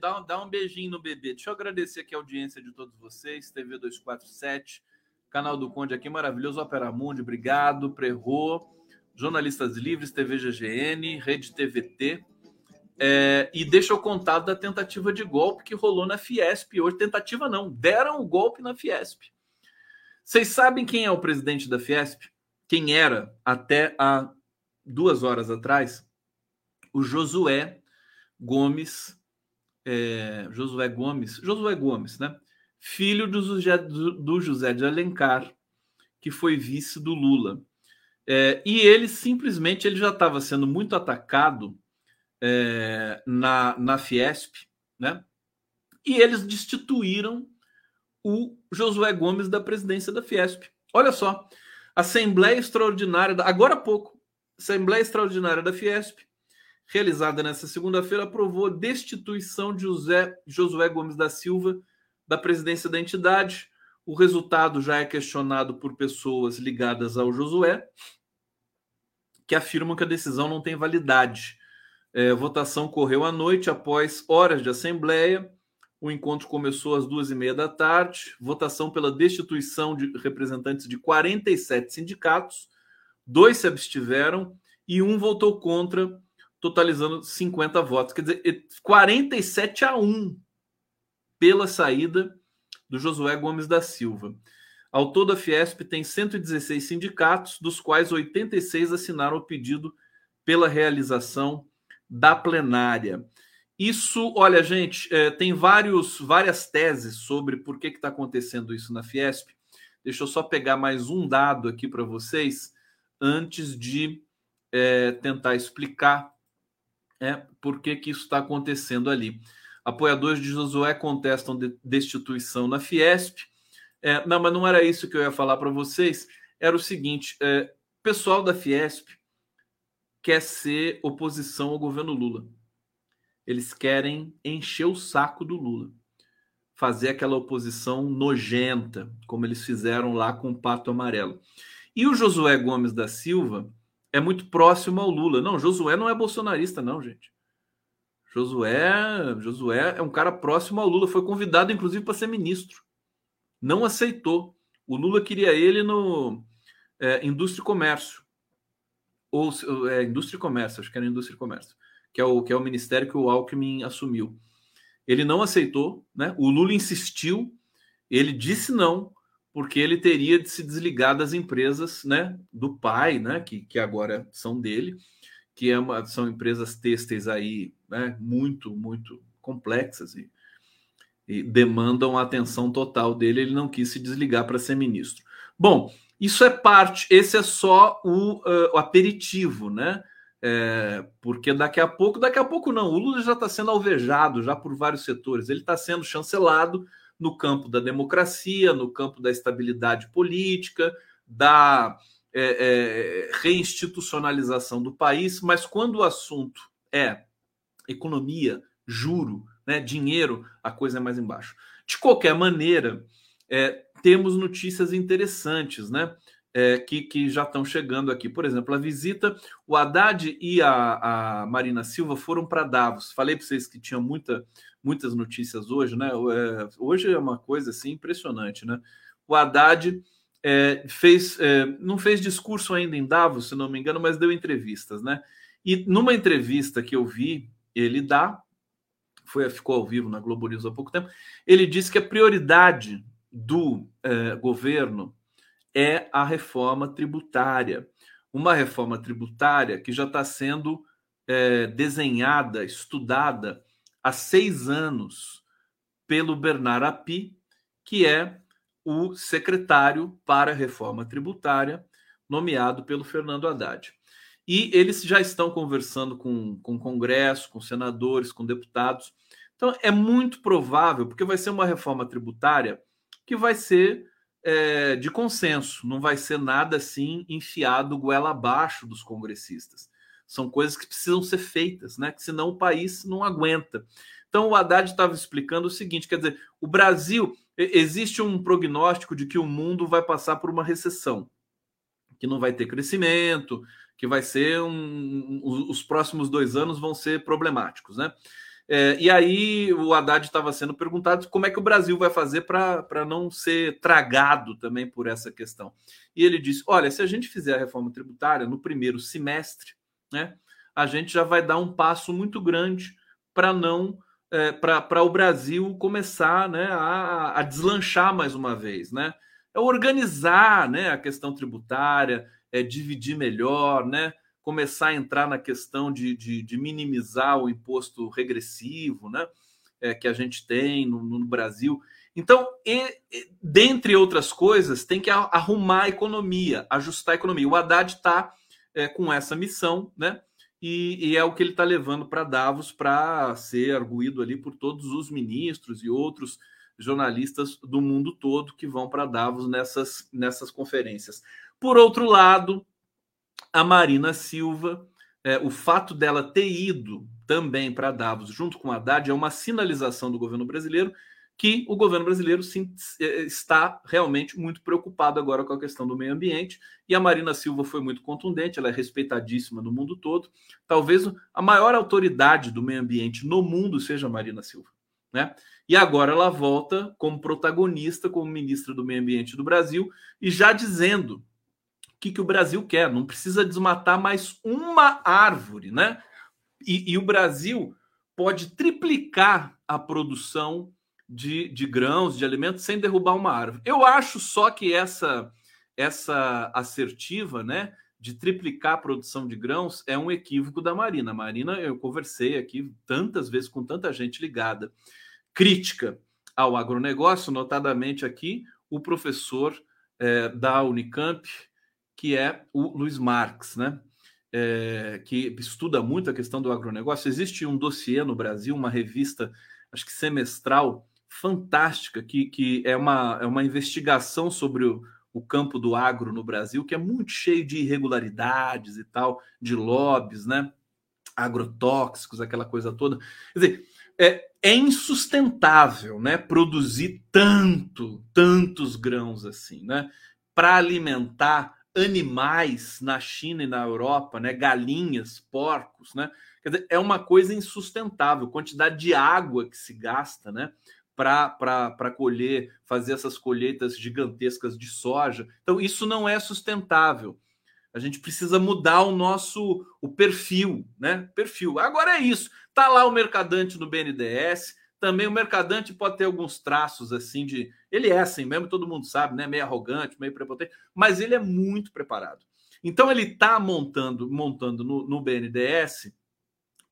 Dá um, dá um beijinho no bebê. Deixa eu agradecer aqui a audiência de todos vocês. TV 247, canal do Conde aqui, maravilhoso. Opera Mundi, obrigado. Prerro, Jornalistas Livres, TV GGN, Rede TVT. É, e deixa eu contar da tentativa de golpe que rolou na Fiesp hoje. Tentativa não, deram o golpe na Fiesp. Vocês sabem quem é o presidente da Fiesp? Quem era até há duas horas atrás? o Josué Gomes, é, Josué Gomes, Josué Gomes, né? Filho do José, do José de Alencar, que foi vice do Lula. É, e ele simplesmente ele já estava sendo muito atacado é, na, na Fiesp, né? E eles destituíram o Josué Gomes da presidência da Fiesp. Olha só, Assembleia Extraordinária, da, agora há pouco, Assembleia Extraordinária da Fiesp realizada nesta segunda-feira, aprovou a destituição de José, Josué Gomes da Silva da presidência da entidade. O resultado já é questionado por pessoas ligadas ao Josué, que afirmam que a decisão não tem validade. É, votação correu à noite após horas de assembleia. O encontro começou às duas e meia da tarde. Votação pela destituição de representantes de 47 sindicatos. Dois se abstiveram e um votou contra totalizando 50 votos. Quer dizer, 47 a 1 pela saída do Josué Gomes da Silva. Ao todo, a Fiesp tem 116 sindicatos, dos quais 86 assinaram o pedido pela realização da plenária. Isso, olha, gente, é, tem vários, várias teses sobre por que está acontecendo isso na Fiesp. Deixa eu só pegar mais um dado aqui para vocês antes de é, tentar explicar é, por que, que isso está acontecendo ali. Apoiadores de Josué contestam de destituição na Fiesp. É, não, mas não era isso que eu ia falar para vocês. Era o seguinte: é, pessoal da Fiesp quer ser oposição ao governo Lula. Eles querem encher o saco do Lula, fazer aquela oposição nojenta, como eles fizeram lá com o Pato Amarelo. E o Josué Gomes da Silva é muito próximo ao Lula. Não, Josué não é bolsonarista, não, gente. Josué, Josué é um cara próximo ao Lula, foi convidado inclusive para ser ministro. Não aceitou. O Lula queria ele no é, Indústria e Comércio. Ou é, Indústria e Comércio, acho que era Indústria e Comércio, que é o que é o ministério que o Alckmin assumiu. Ele não aceitou, né? O Lula insistiu, ele disse não porque ele teria de se desligar das empresas né, do pai, né, que, que agora são dele, que é uma, são empresas têxteis aí né, muito, muito complexas e, e demandam a atenção total dele. Ele não quis se desligar para ser ministro. Bom, isso é parte, esse é só o, uh, o aperitivo, né? É, porque daqui a pouco, daqui a pouco não, o Lula já está sendo alvejado já por vários setores, ele está sendo chancelado no campo da democracia, no campo da estabilidade política, da, é, é, reinstitucionalização do país, mas quando o assunto é economia, juro, né, dinheiro, a coisa é mais embaixo. De qualquer maneira, é, temos notícias interessantes, né? É, que, que, já estão chegando aqui. Por exemplo, a visita, o Haddad e a, a Marina Silva foram para Davos. Falei para vocês que tinha muita, muitas notícias hoje, né? É, hoje é uma coisa assim impressionante, né? O Haddad é, fez, é, não fez discurso ainda em Davos, se não me engano, mas deu entrevistas, né? E numa entrevista que eu vi ele dá, foi, ficou ao vivo na Globo News há pouco tempo, ele disse que a prioridade do é, governo é a reforma tributária. Uma reforma tributária que já está sendo é, desenhada, estudada há seis anos pelo Bernard Api, que é o secretário para a reforma tributária, nomeado pelo Fernando Haddad. E eles já estão conversando com, com o Congresso, com senadores, com deputados. Então, é muito provável, porque vai ser uma reforma tributária que vai ser é, de consenso, não vai ser nada assim enfiado goela abaixo dos congressistas. São coisas que precisam ser feitas, né? Que senão o país não aguenta. Então o Haddad estava explicando o seguinte: quer dizer, o Brasil existe um prognóstico de que o mundo vai passar por uma recessão, que não vai ter crescimento, que vai ser um, os próximos dois anos vão ser problemáticos, né? É, e aí o Haddad estava sendo perguntado como é que o Brasil vai fazer para não ser tragado também por essa questão. E ele disse: olha, se a gente fizer a reforma tributária no primeiro semestre, né, a gente já vai dar um passo muito grande para não é, para o Brasil começar né, a, a, deslanchar mais uma vez, né? É organizar né, a questão tributária, é dividir melhor, né? Começar a entrar na questão de, de, de minimizar o imposto regressivo, né? É, que a gente tem no, no Brasil. Então, e, e, dentre outras coisas, tem que arrumar a economia, ajustar a economia. O Haddad está é, com essa missão, né? E, e, é o que ele está levando para Davos para ser arguído ali por todos os ministros e outros jornalistas do mundo todo que vão para Davos nessas, nessas conferências. Por outro lado, a Marina Silva, é, o fato dela ter ido também para Davos junto com a Haddad é uma sinalização do governo brasileiro que o governo brasileiro sim, é, está realmente muito preocupado agora com a questão do meio ambiente. E a Marina Silva foi muito contundente, ela é respeitadíssima no mundo todo. Talvez a maior autoridade do meio ambiente no mundo seja a Marina Silva. Né? E agora ela volta como protagonista, como ministra do Meio Ambiente do Brasil, e já dizendo que, que o Brasil quer: não precisa desmatar mais uma árvore, né? E, e o Brasil pode triplicar a produção de, de grãos, de alimentos, sem derrubar uma árvore. Eu acho só que essa, essa assertiva, né, de triplicar a produção de grãos é um equívoco da Marina. A Marina, eu conversei aqui tantas vezes com tanta gente ligada, crítica ao agronegócio, notadamente aqui o professor é, da Unicamp, que é o Luiz Marx, né? É, que estuda muito a questão do agronegócio. Existe um dossiê no Brasil, uma revista, acho que semestral, fantástica, que, que é, uma, é uma investigação sobre o, o campo do agro no Brasil, que é muito cheio de irregularidades e tal, de lobbies, né? Agrotóxicos, aquela coisa toda. Quer dizer, é, é insustentável, né? Produzir tanto, tantos grãos assim, né? Para alimentar animais na China e na Europa, né? Galinhas, porcos, né? Quer dizer, é uma coisa insustentável, quantidade de água que se gasta, né? para colher, fazer essas colheitas gigantescas de soja. Então, isso não é sustentável. A gente precisa mudar o nosso o perfil, né? Perfil. Agora é isso. Tá lá o mercadante no BNDES. Também o mercadante pode ter alguns traços assim de. Ele é assim mesmo, todo mundo sabe, né? Meio arrogante, meio prepotente, mas ele é muito preparado. Então ele está montando, montando no, no BNDES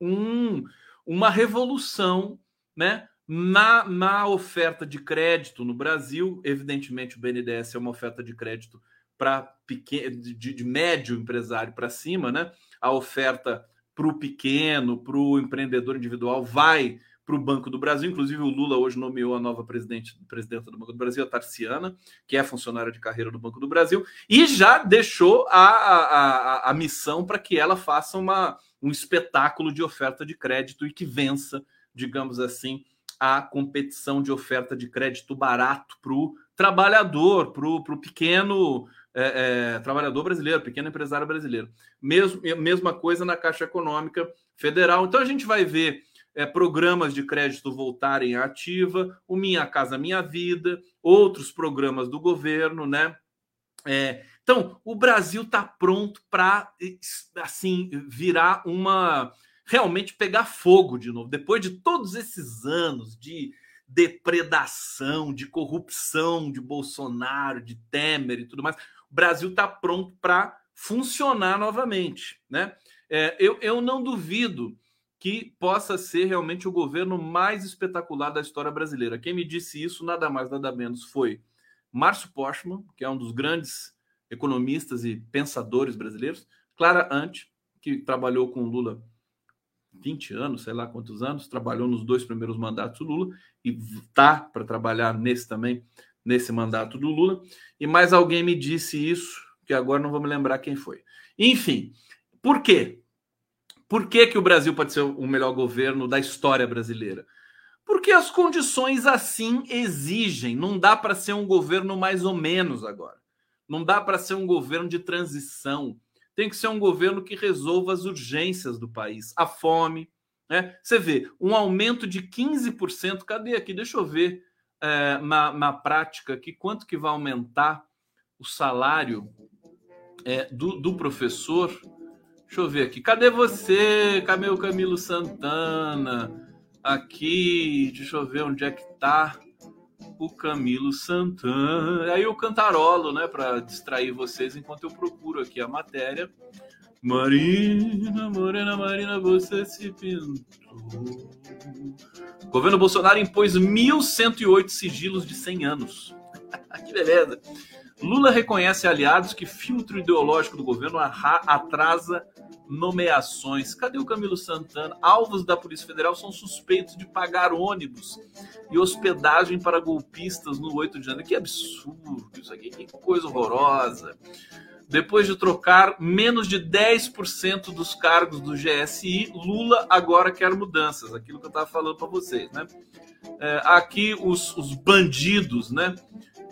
um, uma revolução, né? Na, na oferta de crédito no Brasil, evidentemente o BNDES é uma oferta de crédito para de, de médio empresário para cima, né? A oferta para o pequeno, para o empreendedor individual vai para o Banco do Brasil. Inclusive, o Lula hoje nomeou a nova presidente, presidenta do Banco do Brasil, a Tarciana, que é funcionária de carreira do Banco do Brasil, e já deixou a, a, a missão para que ela faça uma, um espetáculo de oferta de crédito e que vença, digamos assim, a competição de oferta de crédito barato para o trabalhador, para o pequeno é, é, trabalhador brasileiro, pequeno empresário brasileiro. Mesmo, mesma coisa na Caixa Econômica Federal. Então a gente vai ver é, programas de crédito voltarem à ativa, o Minha Casa Minha Vida, outros programas do governo, né? É, então, o Brasil está pronto para assim virar uma realmente pegar fogo de novo. Depois de todos esses anos de depredação, de corrupção de Bolsonaro, de Temer e tudo mais, o Brasil está pronto para funcionar novamente, né? É, eu, eu não duvido que possa ser realmente o governo mais espetacular da história brasileira. Quem me disse isso, nada mais, nada menos, foi Márcio Postman, que é um dos grandes economistas e pensadores brasileiros, Clara Ante, que trabalhou com Lula 20 anos, sei lá quantos anos, trabalhou nos dois primeiros mandatos do Lula e tá para trabalhar nesse também, nesse mandato do Lula. E mais alguém me disse isso, que agora não vou me lembrar quem foi. Enfim, por quê? Por que, que o Brasil pode ser o melhor governo da história brasileira? Porque as condições assim exigem. Não dá para ser um governo mais ou menos agora. Não dá para ser um governo de transição. Tem que ser um governo que resolva as urgências do país, a fome. Né? Você vê um aumento de 15%. Cadê aqui? Deixa eu ver é, na, na prática aqui quanto que vai aumentar o salário é, do, do professor Deixa eu ver aqui. Cadê você? Cadê o Camilo Santana? Aqui, deixa eu ver onde é que tá o Camilo Santana. Aí eu cantarolo, né, para distrair vocês enquanto eu procuro aqui a matéria. Marina, Morena Marina, você se pintou. Governo Bolsonaro impôs 1.108 sigilos de 100 anos. que beleza. Lula reconhece aliados que filtro ideológico do governo atrasa nomeações. Cadê o Camilo Santana? Alvos da Polícia Federal são suspeitos de pagar ônibus e hospedagem para golpistas no 8 de janeiro. Que absurdo isso aqui, que coisa horrorosa. Depois de trocar menos de 10% dos cargos do GSI, Lula agora quer mudanças. Aquilo que eu estava falando para vocês, né? É, aqui os, os bandidos, né?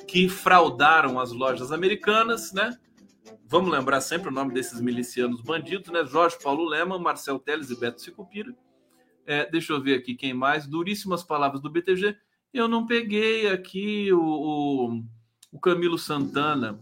Que fraudaram as lojas americanas, né? Vamos lembrar sempre o nome desses milicianos bandidos, né? Jorge Paulo Lema, Marcel Teles e Beto Sicupira. É, deixa eu ver aqui quem mais. Duríssimas palavras do BTG. Eu não peguei aqui o, o, o Camilo Santana,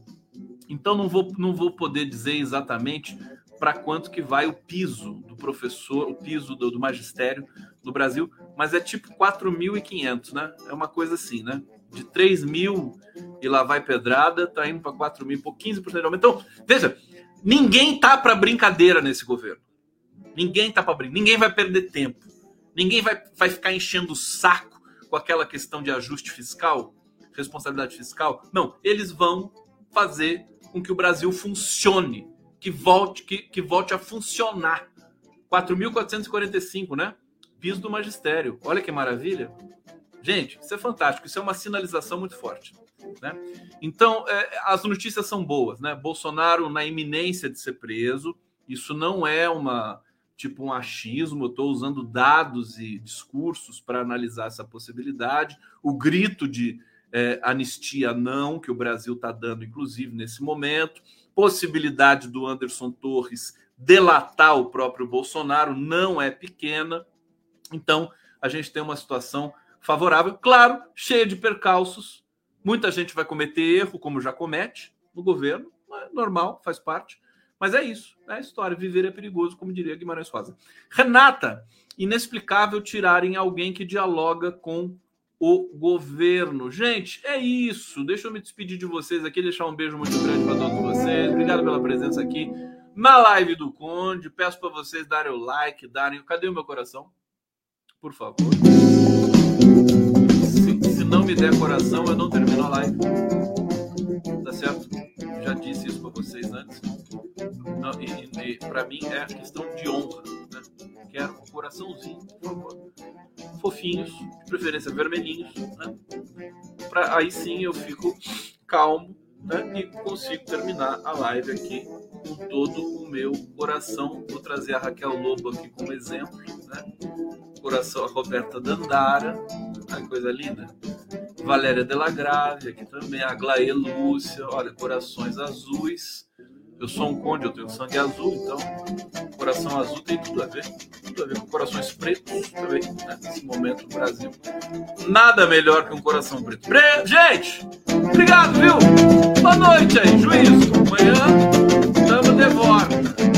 então não vou, não vou poder dizer exatamente para quanto que vai o piso do professor, o piso do, do magistério no Brasil, mas é tipo 4.500, né? É uma coisa assim, né? De 3 mil e lá vai pedrada, tá indo para 4 mil, por 15% de aumento. Então, veja, ninguém tá para brincadeira nesse governo. Ninguém tá para brincadeira, ninguém vai perder tempo. Ninguém vai, vai ficar enchendo o saco com aquela questão de ajuste fiscal, responsabilidade fiscal. Não, eles vão fazer com que o Brasil funcione, que volte, que, que volte a funcionar. 4.445, né? Piso do magistério. Olha que maravilha. Gente, isso é fantástico, isso é uma sinalização muito forte. Né? Então, é, as notícias são boas, né? Bolsonaro na iminência de ser preso, isso não é uma tipo um achismo, eu estou usando dados e discursos para analisar essa possibilidade. O grito de é, anistia não, que o Brasil está dando, inclusive, nesse momento. Possibilidade do Anderson Torres delatar o próprio Bolsonaro não é pequena. Então, a gente tem uma situação favorável, claro, cheia de percalços. Muita gente vai cometer erro, como já comete no governo, é normal, faz parte. Mas é isso, é a história. Viver é perigoso, como diria Guimarães Rosa. Renata, inexplicável tirarem alguém que dialoga com o governo. Gente, é isso. Deixa eu me despedir de vocês aqui, deixar um beijo muito grande para todos vocês. Obrigado pela presença aqui na live do Conde. Peço para vocês darem o like, darem. Cadê o meu coração? Por favor me der coração, eu não termino a live. Tá certo? Já disse isso para vocês antes. Não, e, e para mim é questão de honra. Né? Quero um coraçãozinho, por favor. fofinhos, de preferência vermelhinhos, né? Pra, aí sim eu fico calmo né? e consigo terminar a live aqui com todo o meu coração. Vou trazer a Raquel Lobo aqui como exemplo, né? Coração a Roberta Dandara, que coisa linda. Valéria Delagrave aqui também, a Glaê Lúcia, olha, corações azuis. Eu sou um conde, eu tenho sangue azul, então coração azul tem tudo a ver. Tudo a ver com corações pretos também, né? Nesse momento no Brasil. Nada melhor que um coração preto. Pre... Gente, obrigado, viu? Boa noite aí, juízo. Amanhã estamos de volta.